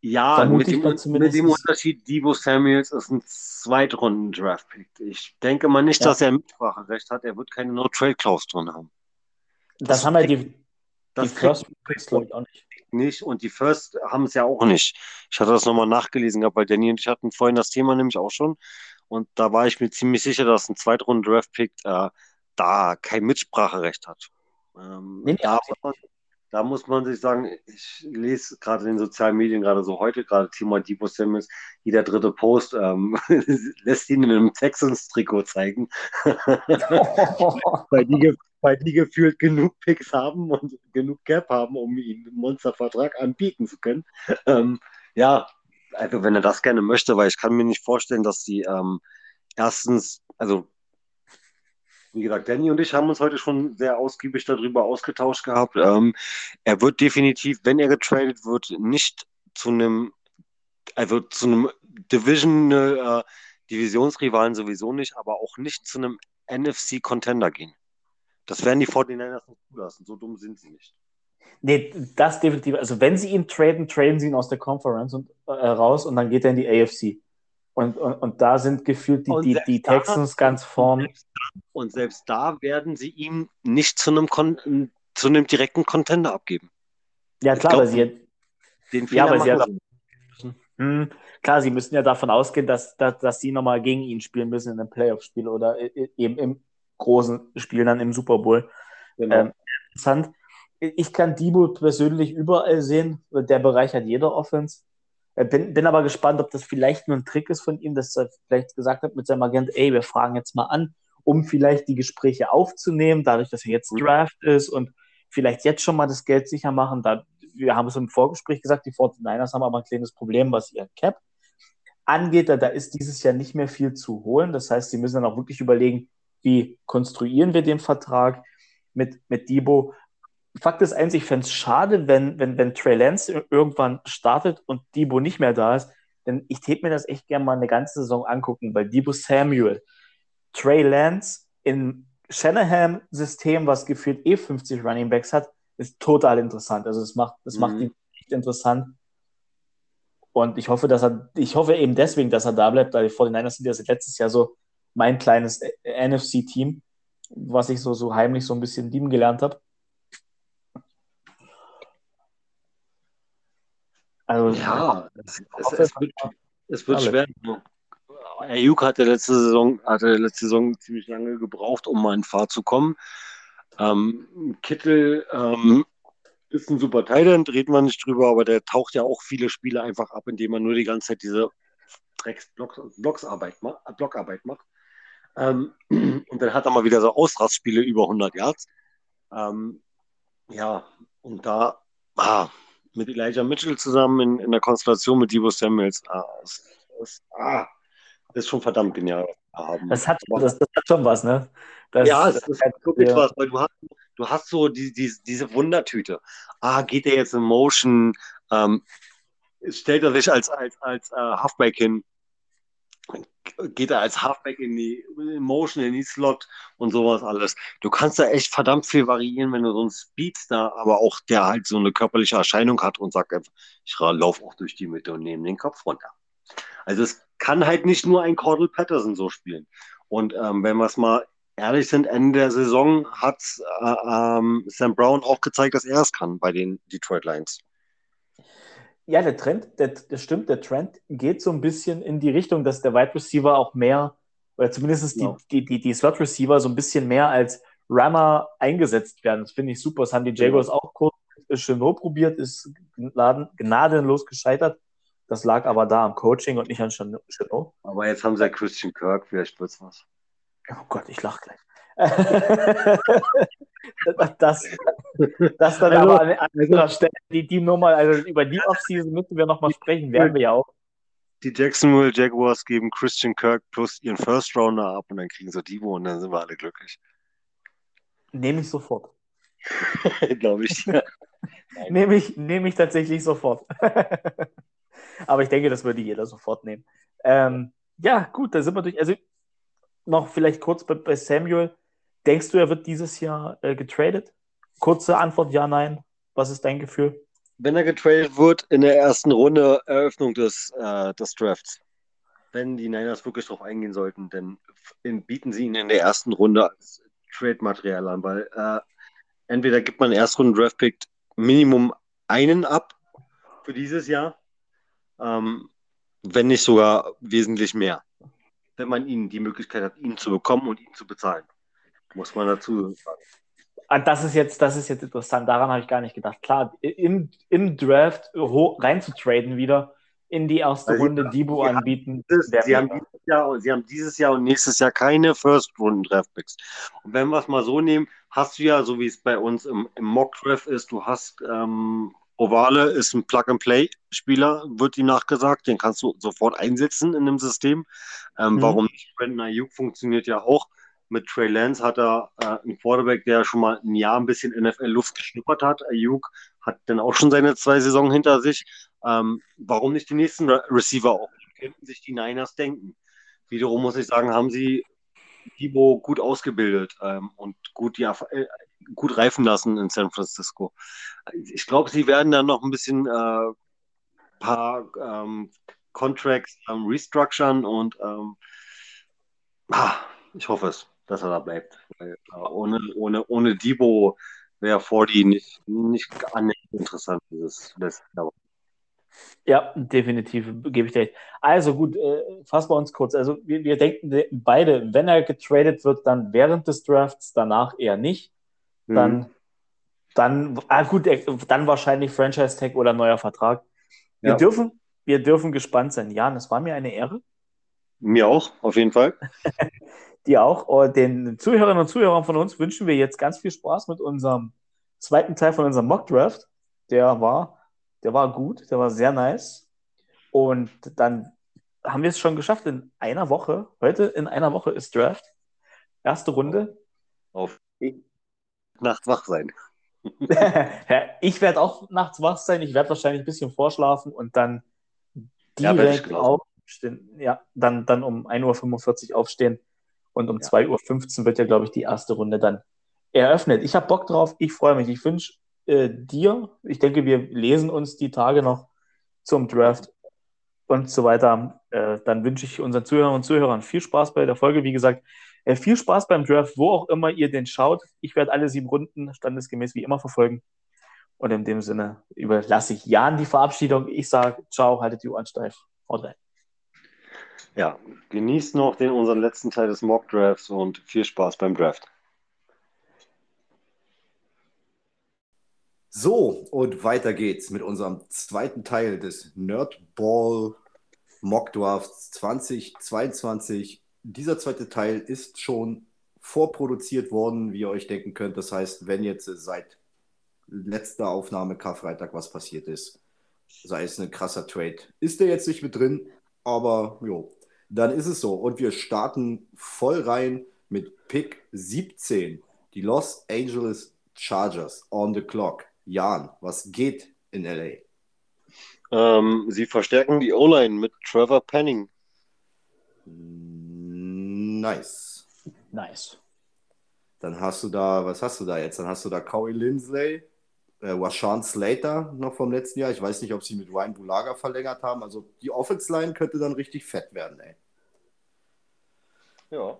Ja, mit dem, mit dem, Unterschied, Debo Samuels ist ein Zweitrunden-Draft-Pick. Ich denke mal nicht, ja. dass er Mitspracherecht hat. Er wird keine No-Trade-Clause drin haben. Das, das haben ja die, die First Picks, glaube ich, auch nicht. Nicht und die First haben es ja auch nicht. Ich hatte das nochmal nachgelesen gehabt, weil Danny und ich hatten vorhin das Thema nämlich auch schon. Und da war ich mir ziemlich sicher, dass ein Zweitrunden-Draft-Pick äh, da kein Mitspracherecht hat. Ähm, nee, da, muss man, da, muss man, sich sagen, ich lese gerade in den sozialen Medien gerade so heute, gerade Timo Debo Simmons, jeder dritte Post ähm, lässt ihn in einem Texans-Trikot zeigen. weil, die, weil die gefühlt genug Picks haben und genug Cap haben, um ihn einen Monstervertrag anbieten zu können. Ähm, ja, also wenn er das gerne möchte, weil ich kann mir nicht vorstellen, dass die ähm, erstens, also wie gesagt, Danny und ich haben uns heute schon sehr ausgiebig darüber ausgetauscht gehabt. Ähm, er wird definitiv, wenn er getradet wird, nicht zu einem, also zu einem Division, äh, Divisionsrivalen sowieso nicht, aber auch nicht zu einem NFC-Contender gehen. Das werden die 49ers nicht zulassen. So dumm sind sie nicht. Nee, das definitiv. Also wenn sie ihn traden, traden sie ihn aus der Conference und, äh, raus und dann geht er in die AFC. Und, und, und da sind gefühlt die, die, die Texans da, ganz vorn. Und selbst, da werden sie ihm nicht zu einem, Kon zu einem direkten Contender abgeben. Ja, klar, glaub, sie den Fehler ja, aber sie hat, hm, klar, sie müssen ja davon ausgehen, dass, dass, dass sie nochmal gegen ihn spielen müssen in einem Playoff-Spiel oder eben im großen Spiel dann im Super Bowl. Genau. Ähm, interessant. Ich kann Debo persönlich überall sehen. Der Bereich hat jeder Offense. Äh, bin, bin aber gespannt, ob das vielleicht nur ein Trick ist von ihm, dass er vielleicht gesagt hat mit seinem Agent, ey, wir fragen jetzt mal an, um vielleicht die Gespräche aufzunehmen, dadurch, dass er jetzt. Draft ist und vielleicht jetzt schon mal das Geld sicher machen. Da, wir haben es im Vorgespräch gesagt, die 49ers haben aber ein kleines Problem, was ihr Cap angeht. Da, da ist dieses Jahr nicht mehr viel zu holen. Das heißt, sie müssen dann auch wirklich überlegen, wie konstruieren wir den Vertrag mit, mit Debo. Fakt ist eins, ich fände es schade, wenn, wenn, wenn Trey Lance irgendwann startet und Debo nicht mehr da ist. Denn ich täte mir das echt gerne mal eine ganze Saison angucken, weil Debo Samuel, Trey Lance in Shanahan-System, was gefühlt eh 50 Running Backs hat, ist total interessant. Also es macht, das mhm. macht ihn echt interessant. Und ich hoffe, dass er, ich hoffe eben deswegen, dass er da bleibt, weil die 49ers sind ja seit letztes Jahr so mein kleines NFC-Team, was ich so, so heimlich so ein bisschen lieben gelernt habe. Also, ja, es, es, es, wird, es wird schwer. Ayuk hatte letzte Saison, hatte letzte Saison ziemlich lange gebraucht, um mal in Fahrt zu kommen. Ähm, Kittel ähm, ist ein super Thailand, reden wir nicht drüber, aber der taucht ja auch viele Spiele einfach ab, indem man nur die ganze Zeit diese Drecks-Blocksarbeit macht, Blockarbeit macht. Ähm, und dann hat er mal wieder so Ausrastspiele über 100 Yards. Ähm, ja, und da ah, mit Elijah Mitchell zusammen in, in der Konstellation mit Debo Samuels, ah, das, das, ah, das ist schon verdammt genial. Das hat, das, das, hat schon was, ne? Das, ja, es ist wirklich ja. was, weil du hast, du hast so die, die, diese Wundertüte. Ah, geht der jetzt in Motion? Ähm, stellt er sich als, als, als äh, Halfback hin? Geht er als Halfback in die Motion, in die Slot und sowas alles. Du kannst da echt verdammt viel variieren, wenn du so einen Speedster, aber auch der halt so eine körperliche Erscheinung hat und sagt einfach, ich laufe auch durch die Mitte und nehme den Kopf runter. Also es kann halt nicht nur ein Cordell Patterson so spielen. Und ähm, wenn wir es mal ehrlich sind, Ende der Saison hat äh, ähm, Sam Brown auch gezeigt, dass er es kann bei den Detroit Lions. Ja, der Trend, der, das stimmt, der Trend geht so ein bisschen in die Richtung, dass der Wide Receiver auch mehr, oder zumindest die, genau. die, die, die Slot Receiver so ein bisschen mehr als Rammer eingesetzt werden. Das finde ich super. Das haben die Jaguars ja. auch kurz Chenot probiert, ist gnadenlos gescheitert. Das lag aber da am Coaching und nicht an Chanel. Aber jetzt haben sie ja Christian Kirk, vielleicht wird's was. Oh Gott, ich lach gleich. das, das dann also, aber an anderer also, Stelle, die, die Nummer, also über die Offseason müssen wir nochmal sprechen, werden wir ja auch. Die Jacksonville Jaguars geben Christian Kirk plus ihren First Rounder ab und dann kriegen sie Divo und dann sind wir alle glücklich. Nehme ich sofort. Glaube ich. Nehme ich, nehm ich tatsächlich sofort. Aber ich denke, das würde jeder sofort nehmen. Ähm, ja, gut, da sind wir durch. Also noch vielleicht kurz bei, bei Samuel. Denkst du, er wird dieses Jahr äh, getradet? Kurze Antwort, ja, nein. Was ist dein Gefühl? Wenn er getradet wird in der ersten Runde Eröffnung des, äh, des Drafts, wenn die Niners wirklich darauf eingehen sollten, dann bieten sie ihn in der ersten Runde als Trade-Material an, weil äh, entweder gibt man Erstrunden Draft-Pick Minimum einen ab für dieses Jahr ähm, wenn nicht sogar wesentlich mehr, wenn man ihnen die Möglichkeit hat, ihn zu bekommen und ihn zu bezahlen. Muss man dazu sagen. Ah, das ist jetzt, das ist jetzt interessant. Daran habe ich gar nicht gedacht. Klar, im, im Draft reinzutraden wieder in die erste also Runde Debo anbieten. Dieses, sie, haben dieses Jahr, sie haben dieses Jahr und nächstes Jahr keine First-Runden-Draft-Picks. Und wenn wir es mal so nehmen, hast du ja, so wie es bei uns im, im Mock-Draft ist, du hast ähm, Ovale ist ein Plug-and-Play-Spieler, wird ihm nachgesagt. Den kannst du sofort einsetzen in dem System. Ähm, mhm. Warum nicht? Brandon Ayuk funktioniert ja auch. Mit Trey Lance hat er äh, einen Quarterback, der schon mal ein Jahr ein bisschen NFL-Luft geschnuppert hat. Ayuk hat dann auch schon seine zwei Saison hinter sich. Ähm, warum nicht die nächsten Re Receiver auch? Könnten sich die Niners denken. Wiederum muss ich sagen, haben sie Debo gut ausgebildet ähm, und gut die äh, gut reifen lassen in San Francisco. Ich glaube, sie werden dann noch ein bisschen äh, paar ähm, Contracts ähm, restructuren und ähm, ah, ich hoffe es, dass er da bleibt. Weil, äh, ohne, ohne, ohne Debo wäre 40 nicht, nicht annähernd interessant, dieses letzte Jahr. Ja, definitiv, gebe ich dir recht. Also gut, äh, fassen wir uns kurz. Also wir, wir denken beide, wenn er getradet wird, dann während des Drafts, danach eher nicht. Dann, mhm. dann, ah gut, dann wahrscheinlich Franchise-Tag oder neuer Vertrag. Wir, ja. dürfen, wir dürfen gespannt sein. Jan, es war mir eine Ehre. Mir auch, auf jeden Fall. Dir auch. Und den Zuhörerinnen und Zuhörern von uns wünschen wir jetzt ganz viel Spaß mit unserem zweiten Teil von unserem Mock Draft. Der war der war gut, der war sehr nice. Und dann haben wir es schon geschafft in einer Woche. Heute in einer Woche ist Draft. Erste Runde. Auf nachts wach sein. ich werde auch nachts wach sein. Ich werde wahrscheinlich ein bisschen vorschlafen und dann direkt ja, aufstehen. Ja, dann, dann um 1.45 Uhr aufstehen. Und um ja. 2.15 Uhr wird ja, glaube ich, die erste Runde dann eröffnet. Ich habe Bock drauf. Ich freue mich. Ich wünsche äh, dir. Ich denke, wir lesen uns die Tage noch zum Draft und so weiter. Äh, dann wünsche ich unseren Zuhörern und Zuhörern viel Spaß bei der Folge. Wie gesagt, äh, viel Spaß beim Draft, wo auch immer ihr den schaut. Ich werde alle sieben Runden standesgemäß wie immer verfolgen. Und in dem Sinne überlasse ich Jan die Verabschiedung. Ich sage ciao, haltet die Ohren steif. Haut rein. Ja, genießt noch den, unseren letzten Teil des Mock Drafts und viel Spaß beim Draft. So, und weiter geht's mit unserem zweiten Teil des Nerdball Mock Drafts 2022. Dieser zweite Teil ist schon vorproduziert worden, wie ihr euch denken könnt. Das heißt, wenn jetzt seit letzter Aufnahme Karfreitag was passiert ist, sei es ein krasser Trade, ist der jetzt nicht mit drin, aber jo, dann ist es so. Und wir starten voll rein mit Pick 17, die Los Angeles Chargers on the clock. Jan, was geht in LA? Ähm, sie verstärken die O-Line mit Trevor Penning. Nice. Nice. Dann hast du da, was hast du da jetzt? Dann hast du da Corey Lindsley, äh, Washawn Slater noch vom letzten Jahr. Ich weiß nicht, ob sie mit Ryan Bulaga verlängert haben. Also die Offense-Line könnte dann richtig fett werden, ey. Ja.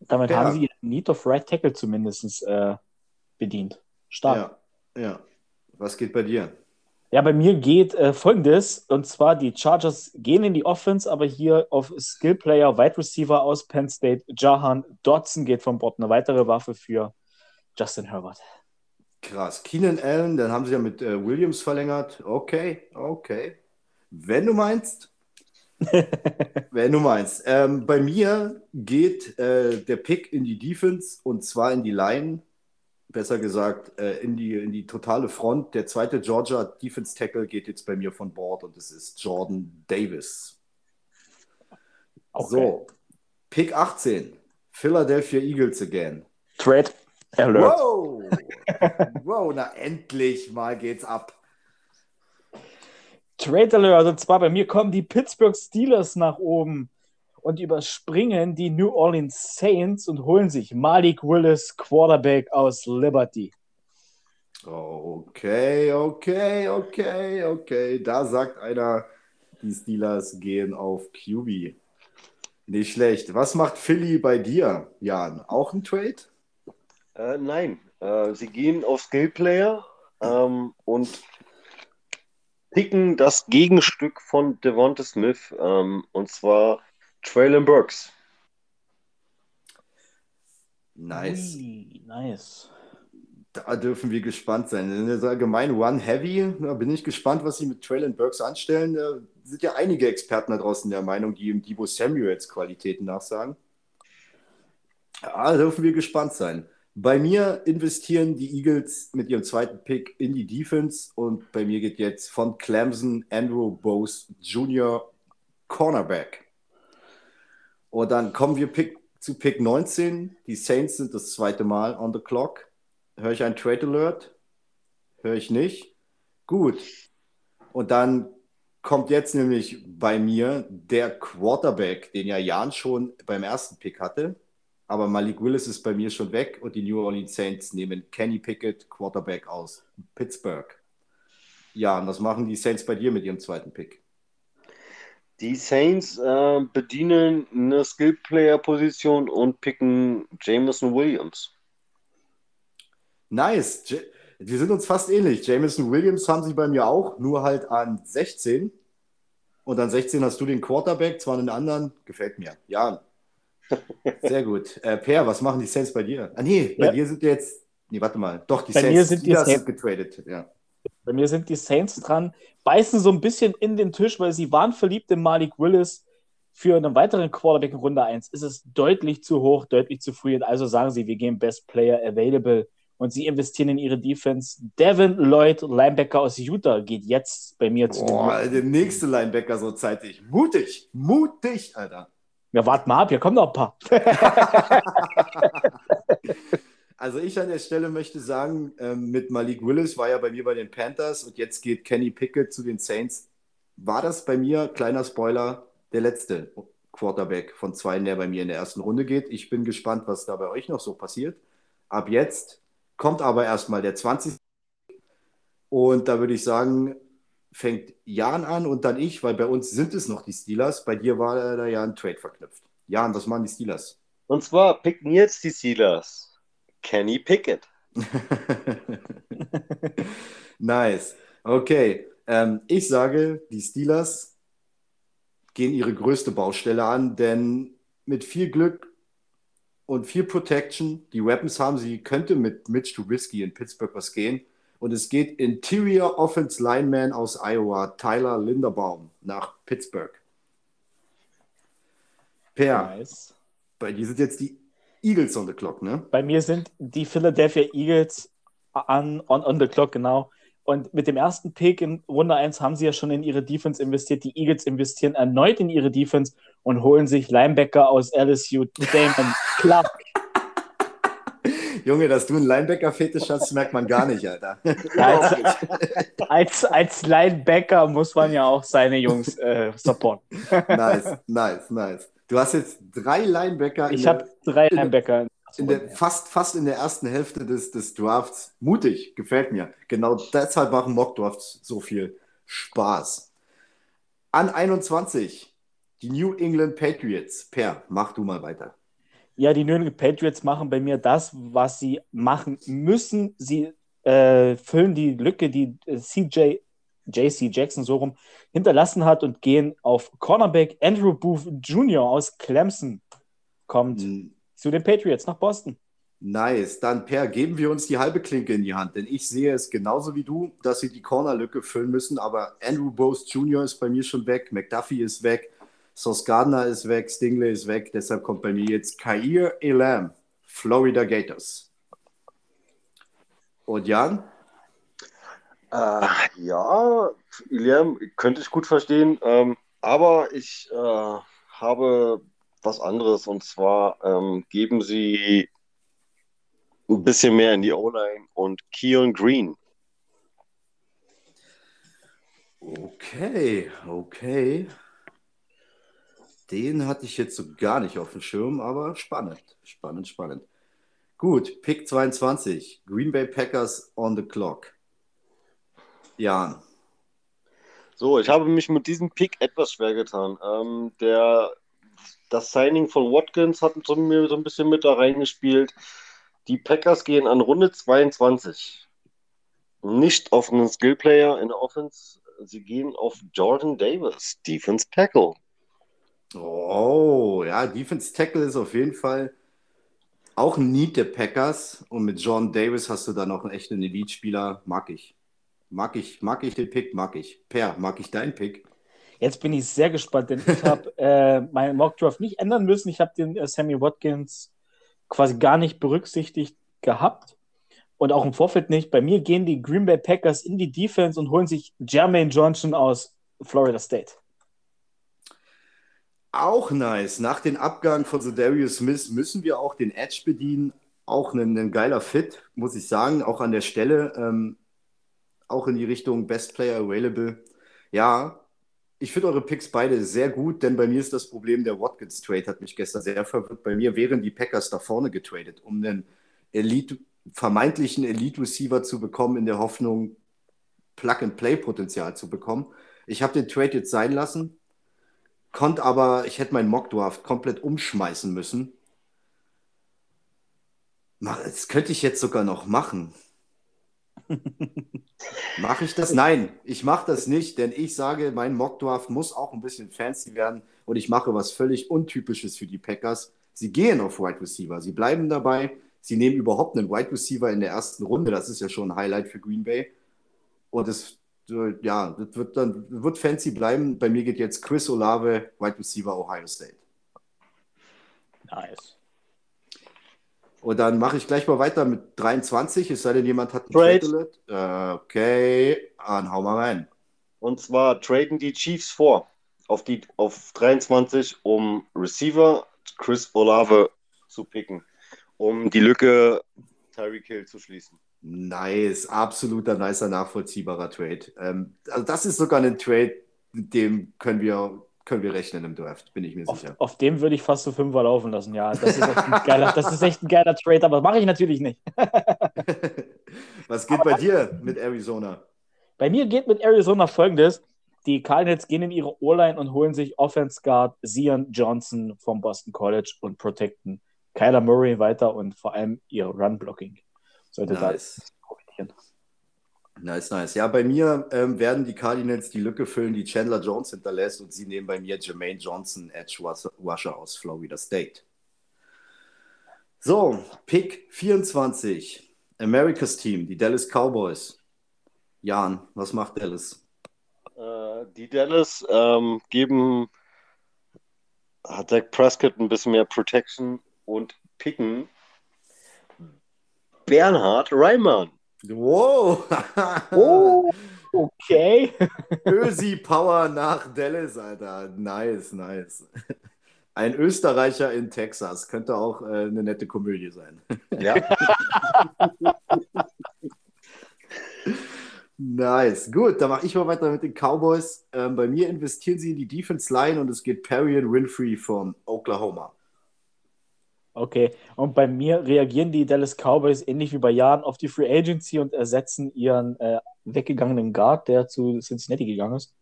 Damit ja. haben sie Need of Right Tackle zumindest äh, bedient. Stark. Ja, ja. Was geht bei dir? Ja, bei mir geht äh, folgendes: Und zwar, die Chargers gehen in die Offense, aber hier auf Skill Player, Wide Receiver aus Penn State, Jahan Dodson geht vom Bord. Eine weitere Waffe für Justin Herbert. Krass. Keenan Allen, dann haben sie ja mit äh, Williams verlängert. Okay, okay. Wenn du meinst. Wenn du meinst. Ähm, bei mir geht äh, der Pick in die Defense und zwar in die Line besser gesagt, äh, in, die, in die totale Front. Der zweite Georgia Defense Tackle geht jetzt bei mir von Bord und es ist Jordan Davis. Okay. So, Pick 18, Philadelphia Eagles again. Trade Alert. Wow! wow, na endlich mal geht's ab. Trade Alert, und zwar bei mir kommen die Pittsburgh Steelers nach oben und überspringen die New Orleans Saints und holen sich Malik Willis, Quarterback aus Liberty. Okay, okay, okay, okay. Da sagt einer, die Steelers gehen auf QB. Nicht schlecht. Was macht Philly bei dir, Jan? Auch ein Trade? Äh, nein, äh, sie gehen auf Skillplayer ähm, und picken das Gegenstück von Devonta Smith. Ähm, und zwar Traylon Burks. Nice. Ui, nice. Da dürfen wir gespannt sein. In der allgemein One Heavy, da bin ich gespannt, was sie mit Traylon Burks anstellen. Da sind ja einige Experten da draußen der Meinung, die ihm Debo Samuels Qualitäten nachsagen. Ja, da dürfen wir gespannt sein. Bei mir investieren die Eagles mit ihrem zweiten Pick in die Defense und bei mir geht jetzt von Clemson Andrew Bose Jr. Cornerback. Und dann kommen wir Pick, zu Pick 19. Die Saints sind das zweite Mal on the clock. Höre ich ein Trade Alert? Höre ich nicht. Gut. Und dann kommt jetzt nämlich bei mir der Quarterback, den ja Jan schon beim ersten Pick hatte. Aber Malik Willis ist bei mir schon weg und die New Orleans Saints nehmen Kenny Pickett, Quarterback aus Pittsburgh. Ja, und was machen die Saints bei dir mit ihrem zweiten Pick? Die Saints äh, bedienen eine Skill-Player-Position und picken Jameson Williams. Nice. Wir sind uns fast ähnlich. Jameson Williams haben sie bei mir auch, nur halt an 16. Und an 16 hast du den Quarterback, zwar einen anderen. Gefällt mir. Ja. Sehr gut. Äh, per, was machen die Saints bei dir? Ah, nee, bei ja. dir sind jetzt. Nee, warte mal. Doch, die bei Saints mir sind die Saints getradet. Ja. Bei mir sind die Saints dran, beißen so ein bisschen in den Tisch, weil sie waren verliebt in Malik Willis. Für einen weiteren Quarterback in Runde 1 ist es deutlich zu hoch, deutlich zu früh. Also sagen sie, wir gehen Best Player Available und sie investieren in ihre Defense. Devin Lloyd, Linebacker aus Utah, geht jetzt bei mir zu Boah, der nächste Linebacker so zeitig. Mutig, mutig, Alter. Ja, warte mal ab, hier kommen noch ein paar. also ich an der Stelle möchte sagen, ähm, mit Malik Willis war ja bei mir bei den Panthers und jetzt geht Kenny Pickett zu den Saints. War das bei mir, kleiner Spoiler, der letzte Quarterback von zwei, der bei mir in der ersten Runde geht. Ich bin gespannt, was da bei euch noch so passiert. Ab jetzt kommt aber erstmal der 20. Und da würde ich sagen, fängt Jan an und dann ich, weil bei uns sind es noch die Steelers. Bei dir war da ja ein Trade verknüpft. Jan, was machen die Steelers? Und zwar picken jetzt die Steelers Kenny Pickett. nice. Okay. Ähm, ich sage, die Steelers gehen ihre größte Baustelle an, denn mit viel Glück und viel Protection. Die Weapons haben sie, könnte mit Mitch Trubisky in Pittsburgh was gehen. Und es geht Interior Offense Lineman aus Iowa, Tyler Linderbaum, nach Pittsburgh. Per, nice. bei dir sind jetzt die Eagles on the clock, ne? Bei mir sind die Philadelphia Eagles on, on, on the clock, genau. Und mit dem ersten Pick in Runde 1 haben sie ja schon in ihre Defense investiert. Die Eagles investieren erneut in ihre Defense und holen sich Linebacker aus LSU, Damon Clark. Junge, dass du einen Linebacker-Fetisch hast, merkt man gar nicht, Alter. als, als, als, Linebacker muss man ja auch seine Jungs äh, supporten. nice, nice, nice. Du hast jetzt drei Linebacker. Ich habe drei Linebacker. In der, fast, fast in der ersten Hälfte des, des Drafts. Mutig, gefällt mir. Genau deshalb machen Mock-Drafts so viel Spaß. An 21, die New England Patriots. Per, mach du mal weiter. Ja, die New England Patriots machen bei mir das, was sie machen müssen. Sie äh, füllen die Lücke, die äh, CJ JC Jackson so rum hinterlassen hat und gehen auf Cornerback Andrew Booth Jr. aus Clemson. Kommt mhm zu den Patriots nach Boston. Nice. Dann, Per, geben wir uns die halbe Klinke in die Hand, denn ich sehe es genauso wie du, dass sie die Cornerlücke füllen müssen, aber Andrew Bose Jr. ist bei mir schon weg, McDuffie ist weg, Gardner ist weg, Stingley ist weg, deshalb kommt bei mir jetzt Kair Elam, Florida Gators. Und Jan? Äh, ja, Elam könnte ich gut verstehen, ähm, aber ich äh, habe was anderes und zwar ähm, geben sie ein bisschen mehr in die O-Line und Keon Green. Okay, okay. Den hatte ich jetzt so gar nicht auf dem Schirm, aber spannend, spannend, spannend. Gut, Pick 22, Green Bay Packers on the clock. Jan. So, ich habe mich mit diesem Pick etwas schwer getan. Ähm, der das Signing von Watkins hat so, mir so ein bisschen mit da reingespielt. Die Packers gehen an Runde 22. Nicht auf einen Skillplayer in der Offense. Sie gehen auf Jordan Davis, Defense Tackle. Oh, ja, Defense Tackle ist auf jeden Fall auch ein Need der Packers. Und mit Jordan Davis hast du da noch einen echten Elite-Spieler. Mag ich. Mag ich, mag ich den Pick, mag ich. Per, mag ich deinen Pick? Jetzt bin ich sehr gespannt, denn ich habe äh, meinen Mockdraft nicht ändern müssen. Ich habe den äh, Sammy Watkins quasi gar nicht berücksichtigt gehabt und auch im Vorfeld nicht. Bei mir gehen die Green Bay Packers in die Defense und holen sich Jermaine Johnson aus Florida State. Auch nice. Nach dem Abgang von Darius Smith müssen wir auch den Edge bedienen. Auch ein, ein geiler Fit, muss ich sagen. Auch an der Stelle. Ähm, auch in die Richtung Best Player Available. Ja, ich finde eure Picks beide sehr gut, denn bei mir ist das Problem, der Watkins-Trade hat mich gestern sehr verwirrt. Bei mir wären die Packers da vorne getradet, um einen Elite, vermeintlichen Elite-Receiver zu bekommen, in der Hoffnung, Plug-and-Play-Potenzial zu bekommen. Ich habe den Trade jetzt sein lassen. Konnte aber, ich hätte meinen Mockdraft komplett umschmeißen müssen. Das könnte ich jetzt sogar noch machen. mache ich das? Nein, ich mache das nicht, denn ich sage, mein Mockdraft muss auch ein bisschen fancy werden und ich mache was völlig Untypisches für die Packers. Sie gehen auf Wide Receiver, sie bleiben dabei, sie nehmen überhaupt einen Wide Receiver in der ersten Runde, das ist ja schon ein Highlight für Green Bay. Und es ja, das wird dann wird fancy bleiben. Bei mir geht jetzt Chris Olave, Wide Receiver Ohio State. Nice. Und dann mache ich gleich mal weiter mit 23, es sei denn, jemand hat einen Trade. Trade äh, okay, dann hau mal rein. Und zwar traden die Chiefs vor auf, die, auf 23, um Receiver Chris Olave zu picken, um die Lücke Tyreek Hill zu schließen. Nice, absoluter nicer, nachvollziehbarer Trade. Ähm, also das ist sogar ein Trade, mit dem können wir, können wir rechnen im Draft, bin ich mir Auf, sicher. auf dem würde ich fast so Fünfer laufen lassen. Ja, das ist echt ein geiler, das ist echt ein geiler Trade, aber mache ich natürlich nicht. Was geht bei dir mit Arizona? Bei mir geht mit Arizona folgendes. Die Cardinals gehen in ihre O-Line und holen sich Offense Guard Zion Johnson vom Boston College und protecten Kyler Murray weiter und vor allem ihr Run-Blocking. Sollte Nice. da profitieren. Nice, nice. Ja, bei mir ähm, werden die Cardinals die Lücke füllen, die Chandler Jones hinterlässt und sie nehmen bei mir Jermaine Johnson, Edge Rusher aus Florida State. So, Pick 24. America's Team, die Dallas Cowboys. Jan, was macht Dallas? Äh, die Dallas ähm, geben hat Dak Prescott ein bisschen mehr Protection und picken Bernhard Reimann. Wow! Oh, okay. Ösi Power nach Dallas, Alter. Nice, nice. Ein Österreicher in Texas. Könnte auch äh, eine nette Komödie sein. Ja. Nice. Gut, dann mache ich mal weiter mit den Cowboys. Ähm, bei mir investieren sie in die Defense Line und es geht Perrion Winfrey von Oklahoma. Okay, und bei mir reagieren die Dallas Cowboys ähnlich wie bei Jahren auf die Free Agency und ersetzen ihren äh, weggegangenen Guard, der zu Cincinnati gegangen ist.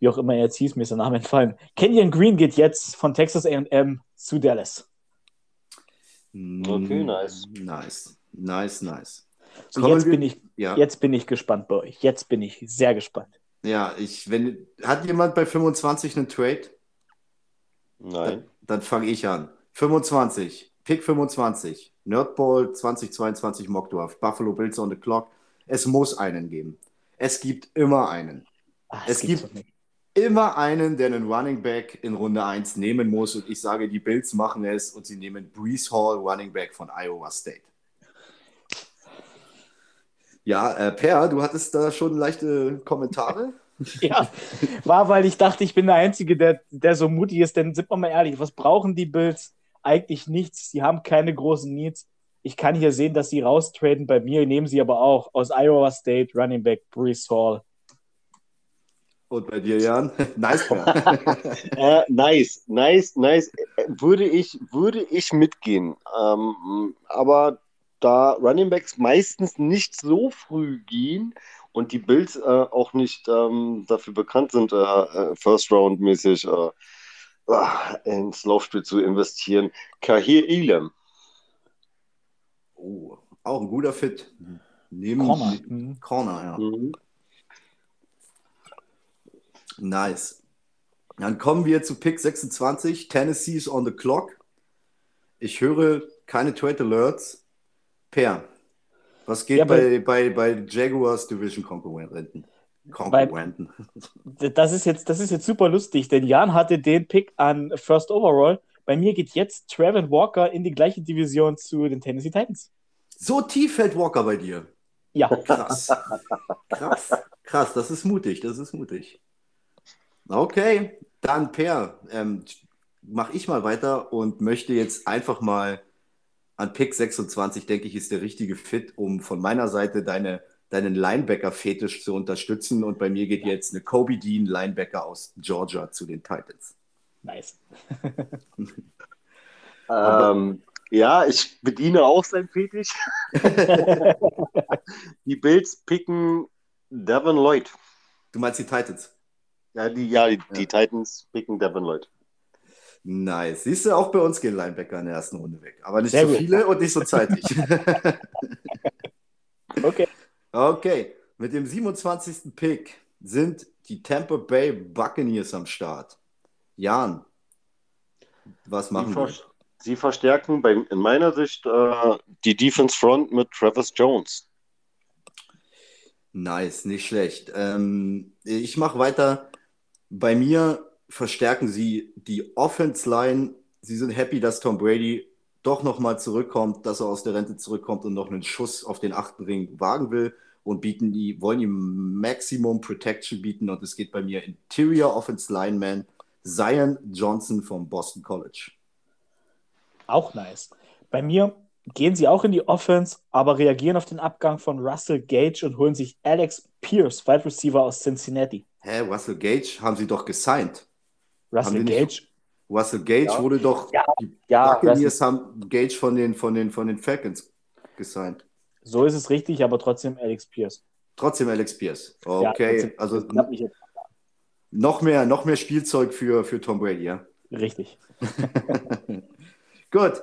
Wie auch immer er jetzt hieß, mir ist der Name entfallen. Kenyon Green geht jetzt von Texas AM zu Dallas. Okay, nice. Nice, nice, nice. So, Kommen jetzt wir- bin, ich, Ja, jetzt bin ich gespannt bei euch. Jetzt bin ich sehr gespannt. ja ich, wenn, hat jemand bei 25 einen Trade? Nein. Dann fange ich an. 25, Pick 25, Nerdball 2022 Mockdraft, Buffalo Bills on the Clock. Es muss einen geben. Es gibt immer einen. Ah, Es gibt-. Immer einen, der einen Running Back in Runde 1 nehmen muss. Und ich sage, die Bills machen es und sie nehmen Brees Hall, Running Back von Iowa State. Ja, äh, Per, du hattest da schon leichte Kommentare. Ja, war, weil ich dachte, ich bin der Einzige, der, der so mutig ist. Denn sind wir mal ehrlich, was brauchen die Bills? Eigentlich nichts. Sie haben keine großen Needs. Ich kann hier sehen, dass sie raustraden. Bei mir nehmen sie aber auch aus Iowa State Running Back Brees Hall. Und bei dir, Jan? Nice. Äh, nice, nice, nice. Würde ich, würde ich mitgehen. Ähm, aber da Running Backs meistens nicht so früh gehen und die Bills äh, auch nicht ähm, dafür bekannt sind, äh, äh, First Round mäßig äh, ins Laufspiel zu investieren, Kahir Elam. Oh, auch ein guter Fit. Neben Corner. Mhm. Corner, ja. Mhm. Nice. Dann kommen wir zu Pick 26. Tennessee is on the clock. Ich höre keine Trade Alerts. Per, was geht Ja, bei, bei, bei Jaguars Division Konkurrenten? Konkurrenten. Das ist, jetzt, das ist jetzt super lustig, denn Jan hatte den Pick an First Overall. Bei mir geht jetzt Trevor Walker in die gleiche Division zu den Tennessee Titans. So tief fällt Walker bei dir. Ja, Krass. Krass. Krass, das ist mutig, das ist mutig. Okay, dann Per, ähm, mache ich mal weiter und möchte jetzt einfach mal an Pick 26, denke ich, ist der richtige Fit, um von meiner Seite deine, deinen Linebacker-Fetisch zu unterstützen. Und bei mir geht jetzt eine Kobe Dean, Linebacker aus Georgia, zu den Titans. nice. Ähm, ja, ich bediene auch sein Fetisch. Die Bills picken Devin Lloyd. Du meinst die Titans? Ja, die, ja, die, die Titans picken Devin Lloyd. Nice. Siehst du, auch bei uns gehen Linebacker in der ersten Runde weg. Aber nicht Sehr so gut. viele und nicht so zeitig. Okay. Okay. Mit dem 27. Pick sind die Tampa Bay Buccaneers am Start. Jan, was Sie, machen ver wir? sie verstärken bei, in meiner Sicht äh, die Defense Front mit Travis Jones. Nice, nicht schlecht. Ähm, ich mache weiter. Bei mir verstärken sie die Offense Line. Sie sind happy, dass Tom Brady doch nochmal zurückkommt, dass er aus der Rente zurückkommt und noch einen Schuss auf den achten Ring wagen will und bieten die, wollen ihm Maximum Protection bieten und es geht bei mir Interior Offense Lineman Zion Johnson vom Boston College. Auch nice. Bei mir gehen sie auch in die Offense, aber reagieren auf den Abgang von Russell Gage und holen sich Alex Pierce, Wide Receiver aus Cincinnati. Hä, Russell Gage haben sie doch gesigned. Russell die nicht- Gage. Russell Gage Ja. wurde doch, Ja, die ja, Buccaneers haben Gage von den, von, den, von den Falcons gesigned. So ist es richtig, aber trotzdem Alex Pierce. Trotzdem Alex Pierce. Okay, also noch mehr, noch mehr Spielzeug für, für Tom Brady, ja. Richtig. Gut.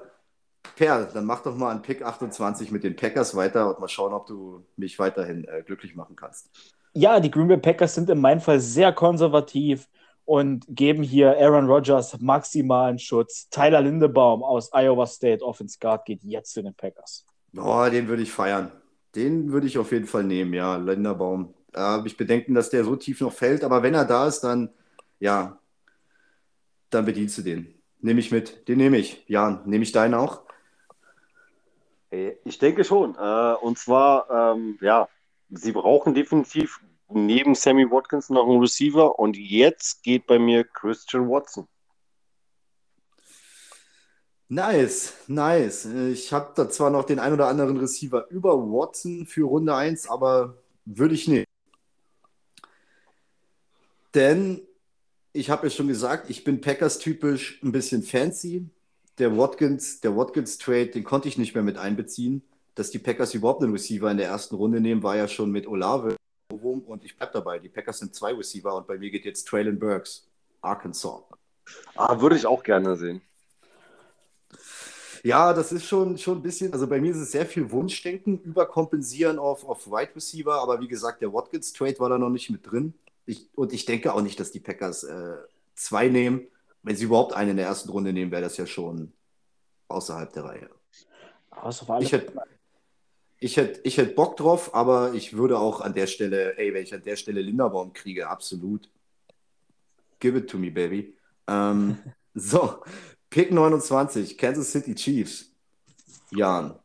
Per, dann mach doch mal an Pick 28 mit den Packers weiter und mal schauen, ob du mich weiterhin äh, glücklich machen kannst. Ja, die Green Bay Packers sind in meinem Fall sehr konservativ und geben hier Aaron Rodgers maximalen Schutz. Tyler Lindebaum aus Iowa State Offense Guard geht jetzt zu den Packers. Oh, den würde ich feiern. Den würde ich auf jeden Fall nehmen, ja, Linderbaum. Da habe ich Bedenken, dass der so tief noch fällt, aber wenn er da ist, dann, ja, dann bedienst du den. Nehme ich mit. Den nehme ich. Jan, nehme ich deinen auch? Äh, Ich denke schon. Äh, und zwar, ähm, ja, sie brauchen definitiv neben Sammy Watkins noch einen Receiver und jetzt geht bei mir Christian Watson. Nice, nice. Ich habe da zwar noch den ein oder anderen Receiver über Watson für Runde 1, aber würde ich nicht. Denn ich habe ja schon gesagt, ich bin Packers-typisch ein bisschen fancy. Der Watkins, der Watkins-Trade, den konnte ich nicht mehr mit einbeziehen. Dass die Packers überhaupt einen Receiver in der ersten Runde nehmen, war ja schon mit Olave rum und ich bleibe dabei. Die Packers sind zwei Receiver und bei mir geht jetzt Traylon Burks, Arkansas. Ah, würde ich auch gerne sehen. Ja, das ist schon, schon ein bisschen, also bei mir ist es sehr viel Wunschdenken, überkompensieren auf, auf Wide Receiver, aber wie gesagt, der Watkins-Trade war da noch nicht mit drin. Ich, und ich denke auch nicht, dass die Packers äh, zwei nehmen. Wenn sie überhaupt einen in der ersten Runde nehmen, wäre das ja schon außerhalb der Reihe. Aber es war Ich hätte ich hätt, ich hätt Bock drauf, aber ich würde auch an der Stelle, ey, wenn ich an der Stelle Linderbaum kriege, absolut. Give it to me, baby. Ähm, so, Pick 29, Kansas City Chiefs. Jan,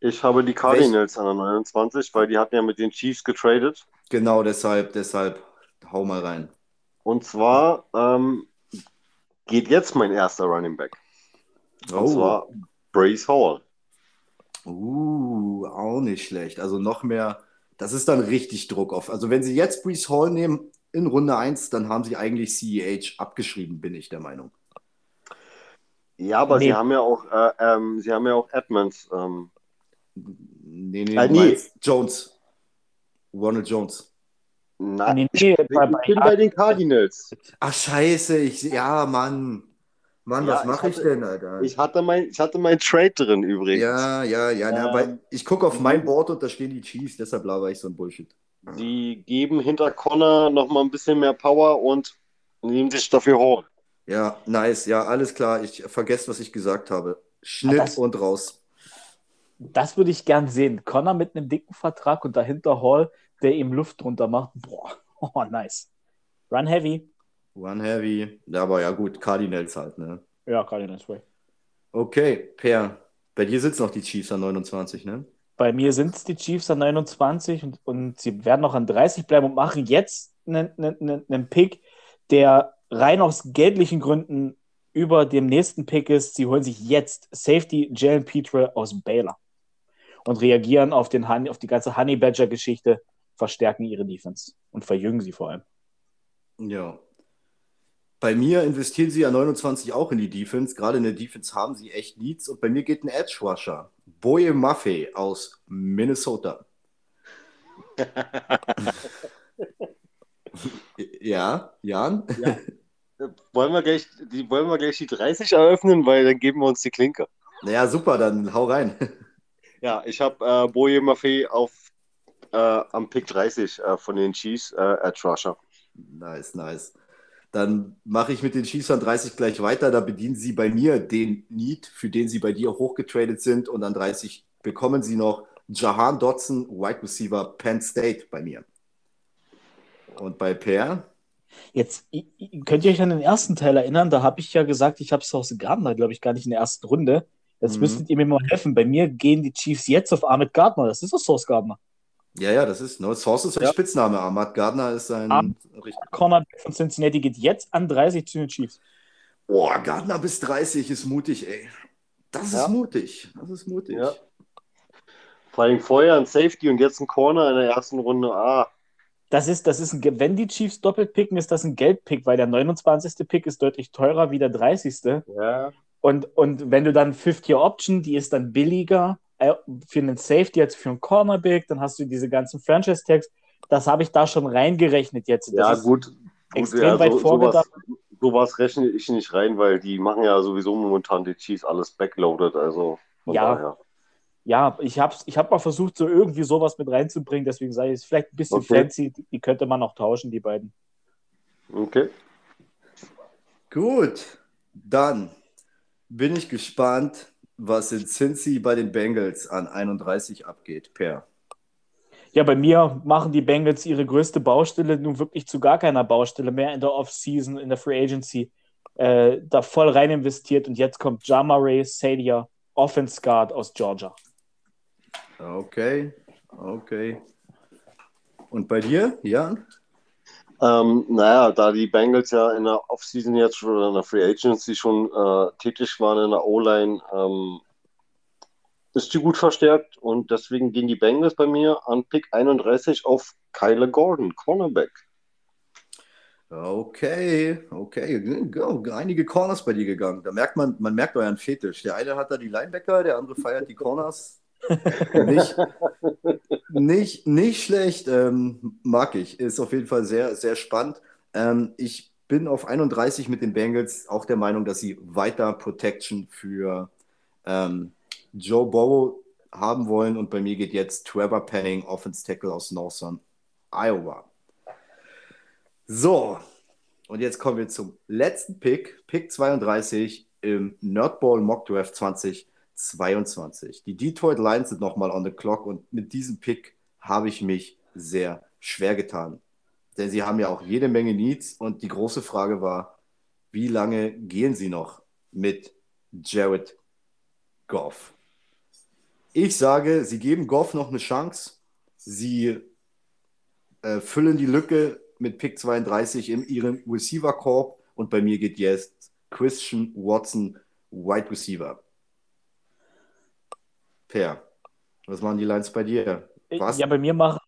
Ich habe die Cardinals an der 29, weil die hatten ja mit den Chiefs getradet. genau deshalb, deshalb hau mal rein. Und zwar ähm, geht jetzt mein erster Running Back. Und zwar Brace Hall. Uh, auch nicht schlecht. Also noch mehr, das ist dann richtig Druck auf. Also wenn sie jetzt Brees Hall nehmen in Runde 1, dann haben sie eigentlich CEH abgeschrieben, bin ich der Meinung. Ja, aber Nee. sie haben ja auch, äh, ähm, sie haben ja auch Edmonds. Ähm, Nee, nee, du nee. Jones. Ronald Jones. nein, Nee, ich, nee, ich bei- bin bei- bei den Cardinals. Ach, scheiße, ich, ja, Mann. Mann, Ja, was ich mache ich, hatte- denn, Alter? Ich hatte mein, ich hatte mein Trade drin übrigens. ja, ja, ja, na, Ähm, weil ich gucke auf mein Board und da stehen die Chiefs, deshalb laber ich so ein Bullshit. Sie geben hinter Connor noch mal ein bisschen mehr Power und nehmen sich dafür Hall. Ja, nice, ja, alles klar. Ich vergesse, was ich gesagt habe. Schnitt das- und raus. Das würde ich gern sehen. Connor mit einem dicken Vertrag und dahinter Hall, der ihm Luft drunter macht. Boah, oh, nice. Run heavy. One Heavy. Ja, aber ja, gut, Cardinals halt, ne? Ja, Cardinals way. Okay, Per. Bei dir sitzen noch die Chiefs an 29, ne? Bei mir sind es die Chiefs an 29 und, und sie werden noch an 30 bleiben und machen jetzt einen, einen, einen Pick, der rein aus geldlichen Gründen über dem nächsten Pick ist. Sie holen sich jetzt Safety Jalen Petre aus Baylor und reagieren auf, den Honey, auf die ganze Honey Badger-Geschichte, verstärken ihre Defense und verjüngen sie vor allem. Ja. Bei mir investieren sie an 29 auch in die Defense. Gerade in der Defense haben sie echt Needs. Und bei mir geht ein Edge Rusher. Boye Maffei aus Minnesota. ja, Jan? Ja. wollen wir, gleich, die, wollen wir gleich die 30 eröffnen, weil dann geben wir uns die Klinke. Naja, super, dann hau rein. Ja, ich habe äh, Boje Maffei auf äh, am Pick 30 äh, von den Chiefs, äh, Edge Rusher. Nice, nice. Dann mache ich mit den Chiefs an 30 gleich weiter. Da bedienen sie bei mir den Need, für den sie bei dir hochgetradet sind. Und an 30 bekommen sie noch Jahan Dotson, Wide Receiver Penn State bei mir. Und bei Per? Jetzt könnt ihr euch an den ersten Teil erinnern, da habe ich ja gesagt, ich habe Sauce Gardner, glaube ich, gar nicht in der ersten Runde. Jetzt mhm. müsstet ihr mir mal helfen. Bei mir gehen die Chiefs jetzt auf Ahmed Gardner. Das ist doch Sauce Gardner. Ja, ja, das ist, no, Sauce ist ein ja. Spitzname. Ahmad Gardner ist ein Am Corner von Cincinnati geht jetzt an 30 zu den Chiefs. Boah, Gardner bis 30 ist mutig, ey. Das ja. ist mutig. Das ist mutig. Ja. Vor allem vorher ein Safety und jetzt ein Corner in der ersten Runde. Ah. Das ist, das ist ein, wenn die Chiefs doppelt picken, ist das ein Geldpick, weil der 29. Pick ist deutlich teurer wie der 30. Ja. Und, und wenn du dann Fifth-Year-Option, die ist dann billiger für einen Safety als für einen Cornerback, dann hast du diese ganzen Franchise-Tags. Das habe ich da schon reingerechnet jetzt. Das ja, gut. gut extrem ja, weit so, vorgedacht. Sowas, sowas rechne ich nicht rein, weil die machen ja sowieso momentan die Chiefs alles backloaded. Also ja. Daher. Ja, ich habe ich hab mal versucht, so irgendwie sowas mit reinzubringen, deswegen sage ich, es vielleicht ein bisschen okay. fancy, die könnte man noch tauschen, die beiden. Okay. Gut, dann bin ich gespannt, was in Cincy bei den Bengals an 31 abgeht, Per. Ja, bei mir machen die Bengals ihre größte Baustelle nun wirklich zu gar keiner Baustelle mehr in der Offseason, in der Free Agency. Äh, da voll rein investiert und jetzt kommt Jamare Sadia, Offense Guard aus Georgia. Okay, okay. Und bei dir, Jan? Ähm, naja, da die Bengals ja in der Offseason jetzt schon oder in der Free Agency schon äh, tätig waren in der O-Line, ähm, ist die gut verstärkt und deswegen gehen die Bengals bei mir an Pick 31 auf Kyle Gordon, Cornerback. Okay, okay. Einige Corners bei dir gegangen. Da merkt man, man merkt euren Fetisch. Der eine hat da die Linebacker, der andere feiert die Corners nicht, nicht, nicht schlecht, ähm, mag ich. Ist auf jeden Fall sehr, sehr spannend. Ähm, ich bin auf 31 mit den Bengals auch der Meinung, dass sie weiter Protection für ähm, Joe Burrow haben wollen. Und bei mir geht jetzt Trevor Penning, Offense Tackle aus Northern Iowa. So, und jetzt kommen wir zum letzten Pick, Pick 32 im Nerdball Mock Draft 20. 22. Die Detroit Lions sind nochmal on the clock und mit diesem Pick habe ich mich sehr schwer getan. Denn sie haben ja auch jede Menge Needs und die große Frage war, wie lange gehen sie noch mit Jared Goff? Ich sage, sie geben Goff noch eine Chance. Sie äh, füllen die Lücke mit Pick 32 in ihrem Receiver Corp und bei mir geht jetzt Christian Watson, Wide Receiver. Per, was machen die Lions bei dir? Was? Ja, bei mir machen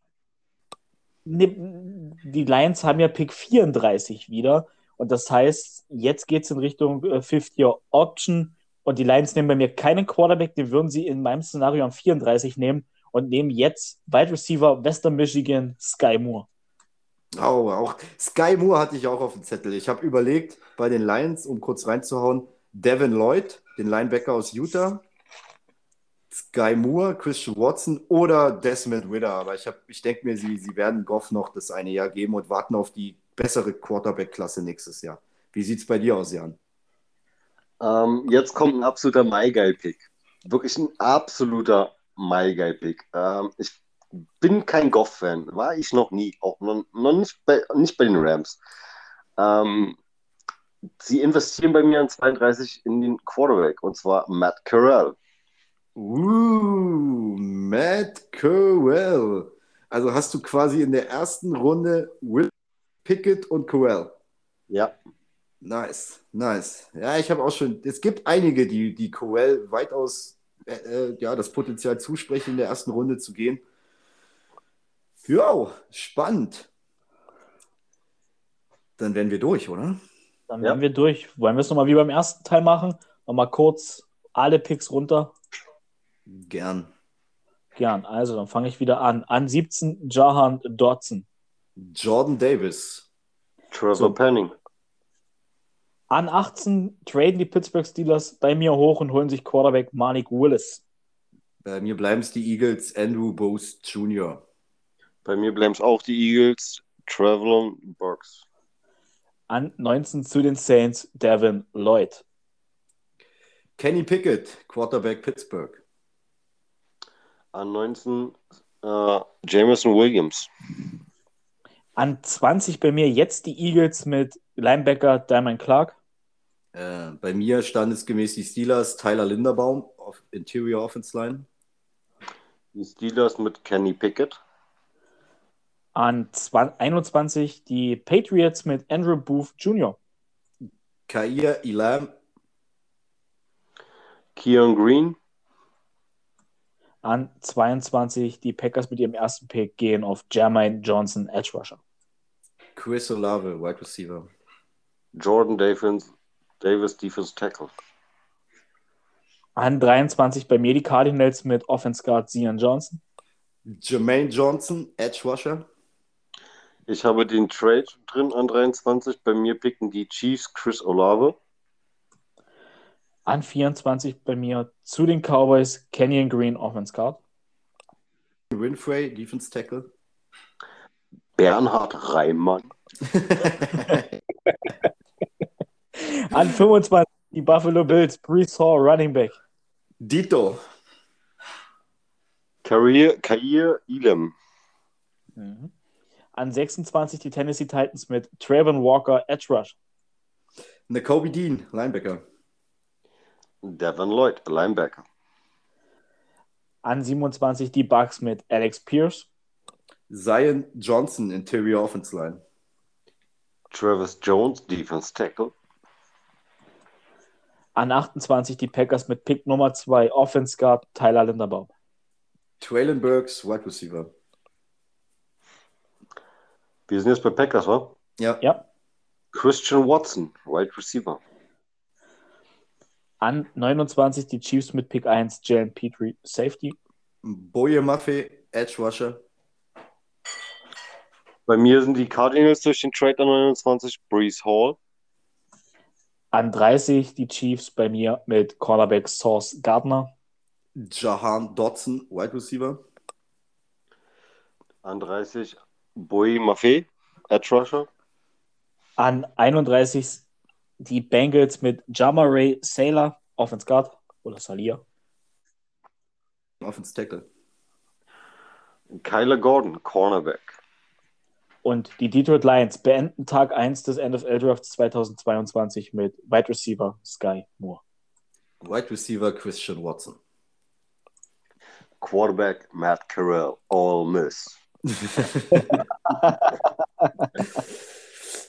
die Lions haben ja Pick 34 wieder. Und das heißt, jetzt geht es in Richtung äh, 50 Option. Und die Lions nehmen bei mir keinen Quarterback, den würden sie in meinem Szenario am 34 nehmen und nehmen jetzt Wide Receiver Western Michigan Sky Moore. Oh, auch Sky Moore hatte ich auch auf dem Zettel. Ich habe überlegt, bei den Lions, um kurz reinzuhauen, Devin Lloyd, den Linebacker aus Utah, Sky Moore, Christian Watson oder Desmond Ritter. Aber ich, ich denke mir, sie, sie werden Goff noch das eine Jahr geben und warten auf die bessere Quarterback-Klasse nächstes Jahr. Wie sieht es bei dir aus, Jan? Ähm, jetzt kommt ein absoluter MyGuy-Pick. Wirklich ein absoluter MyGuy-Pick. Ähm, ich bin kein Goff-Fan, war ich noch nie, auch noch, noch nicht, bei, nicht bei den Rams. Ähm, sie investieren bei mir an 32 in den Quarterback und zwar Matt Carell. Uh, Matt Cowell. Also hast du quasi in der ersten Runde Will Pickett und Cowell. Ja. Nice, nice. Ja, ich habe auch schon, es gibt einige, die, die Cowell weitaus äh, äh, ja, das Potenzial zusprechen, in der ersten Runde zu gehen. Ja, spannend. Dann werden wir durch, oder? Dann werden ja. wir durch. Wollen wir es nochmal wie beim ersten Teil machen? Nochmal kurz alle Picks runter. Gern. Gern. Also, dann fange ich wieder an. An 17 Jahan Dodson. Jordan Davis. Trevor so. Penning. An 18 traden die Pittsburgh Steelers bei mir hoch und holen sich Quarterback Malik Willis. Bei mir bleiben es die Eagles, Andrew Bose Jr. Bei mir bleiben es auch die Eagles, Travelon Burks. An 19 zu den Saints, Devin Lloyd. Kenny Pickett, Quarterback Pittsburgh. An 19 äh, Jameson Williams. An 20 bei mir jetzt die Eagles mit Linebacker Diamond Clark. Äh, bei mir standesgemäß die Steelers, Tyler Linderbaum, auf Interior Offense Line. Die Steelers mit Kenny Pickett. An 20, 21 die Patriots mit Andrew Booth Jr. Kair Elam. Keon Green. An 22 die Packers mit ihrem ersten Pick gehen auf Jermaine Johnson, Edge Rusher. Chris Olave, Wide Receiver. Jordan Davis, Davis Defense Tackle. An 23 bei mir die Cardinals mit Offense Guard Zion Johnson. Jermaine Johnson, Edge Rusher. Ich habe den Trade drin an 23. Bei mir picken die Chiefs Chris Olave. An 24 bei mir zu den Cowboys Kenyon Green, Offense Guard. Winfrey, Defense Tackle. Bernhard Reimann. An 25 die Buffalo Bills, Brees Hall, Running Back. Dito. Kair, Kair Elam. Mhm. An 26 die Tennessee Titans mit Trayvon Walker, Edge Rush. Nakobe Dean, Linebacker. Devin Lloyd, Linebacker. An 27 die Bucks mit Alex Pierce. Zion Johnson, Interior Offense Line. Travis Jones, Defense Tackle. An 28 die Packers mit Pick Nummer 2, Offense Guard Tyler Linderbaum. Traylon Burks, Wide Receiver. Wir sind jetzt bei Packers, wa? Ja. Ja. Christian Watson, Wide Receiver. An 29 die Chiefs mit Pick 1, Jalen Petrie, Safety. Boye Maffei, Edge Rusher. Bei mir sind die Cardinals durch den Trade an 29, Breeze Hall. An 30 die Chiefs bei mir mit Cornerback Source Gardner. Jahan Dodson, Wide Receiver. An 30 Boy Maffei, Edge Rusher. An 31 die Bengals mit Jama Ray Sailor, Offense Guard oder Salia. Offense Tackle. Kyler Gordon, Cornerback. Und die Detroit Lions beenden Tag 1 des NFL Drafts 2022 mit Wide Receiver Sky Moore. Wide Receiver Christian Watson. Quarterback Matt Carell, All Miss.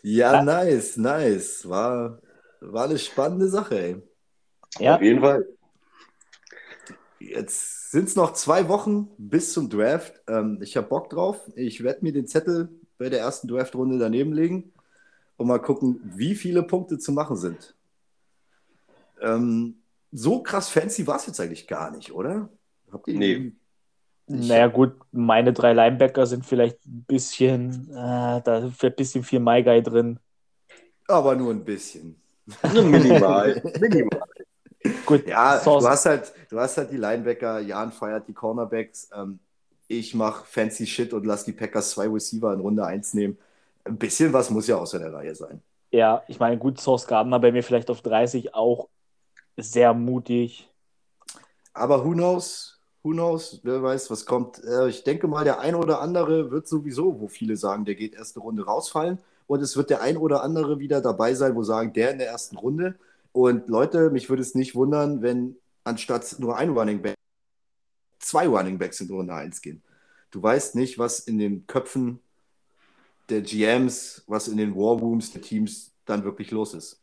ja, nice, nice. War, war eine spannende Sache, ey. Ja, Auf jeden Fall. Jetzt sind es noch zwei Wochen bis zum Draft. Ähm, ich habe Bock drauf. Ich werde mir den Zettel bei der ersten Draftrunde daneben legen und mal gucken, wie viele Punkte zu machen sind. Ähm, so krass fancy war es jetzt eigentlich gar nicht, oder? Habt ihr Nee. Naja gut, meine drei Linebacker sind vielleicht ein bisschen, äh, da ist ein bisschen viel Guy drin. Aber nur ein bisschen. Minimal. Minimal. Gut, Ja, Source- du hast halt, du hast halt die Linebacker, Jan feiert die Cornerbacks. Ähm, ich mache fancy Shit und lass die Packers zwei Receiver in Runde 1 nehmen. Ein bisschen was muss ja außer der Reihe sein. Ja, ich meine, gut, Source Gardner bei mir vielleicht auf 30 auch sehr mutig. Aber who knows? Who knows? Wer weiß, was kommt. Äh, ich denke mal, der ein oder andere wird sowieso, wo viele sagen, der geht erste Runde rausfallen. Und es wird der ein oder andere wieder dabei sein, wo sagen, der in der ersten Runde. Und Leute, mich würde es nicht wundern, wenn anstatt nur ein Running Back zwei Running Backs in Runde 1 gehen. Du weißt nicht, was in den Köpfen der GMs, was in den War Rooms der Teams dann wirklich los ist.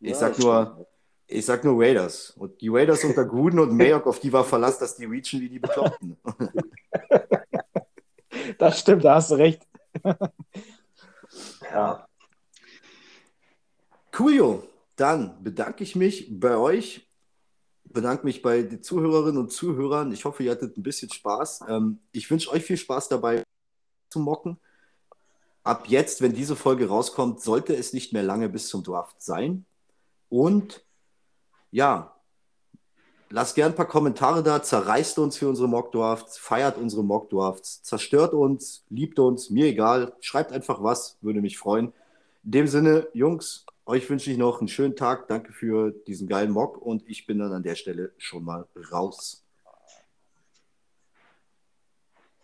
Ich Ja, sag nur, stimmt. Ich sag nur Raiders. Und die Raiders unter Gruden und Mayock, auf die war Verlass, dass die reachen wie die Bekloppten. Das stimmt, da hast du recht. Ja. Coolio. Dann bedanke ich mich bei euch, bedanke mich bei den Zuhörerinnen und Zuhörern. Ich hoffe, ihr hattet ein bisschen Spaß. Ähm, ich wünsche euch viel Spaß dabei zu mocken. Ab jetzt, wenn diese Folge rauskommt, sollte es nicht mehr lange bis zum Draft sein. Und ja, lasst gern ein paar Kommentare da, zerreißt uns für unsere Mockdrafts, feiert unsere Mockdrafts, zerstört uns, liebt uns, mir egal, schreibt einfach was, würde mich freuen. In dem Sinne, Jungs, euch wünsche ich noch einen schönen Tag. Danke für diesen geilen Mock und ich bin dann an der Stelle schon mal raus.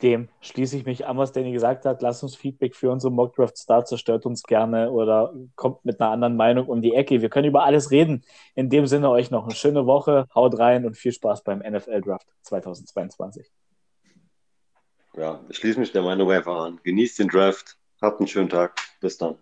Dem schließe ich mich an, was Danny gesagt hat. Lasst uns Feedback für unsere Mockdrafts da, zerstört uns gerne oder kommt mit einer anderen Meinung um die Ecke. Wir können über alles reden. In dem Sinne euch noch eine schöne Woche. Haut rein und viel Spaß beim NFL Draft 2022. Ja, ich schließe mich der Meinung einfach an. Genießt den Draft. Habt einen schönen Tag. Bis dann.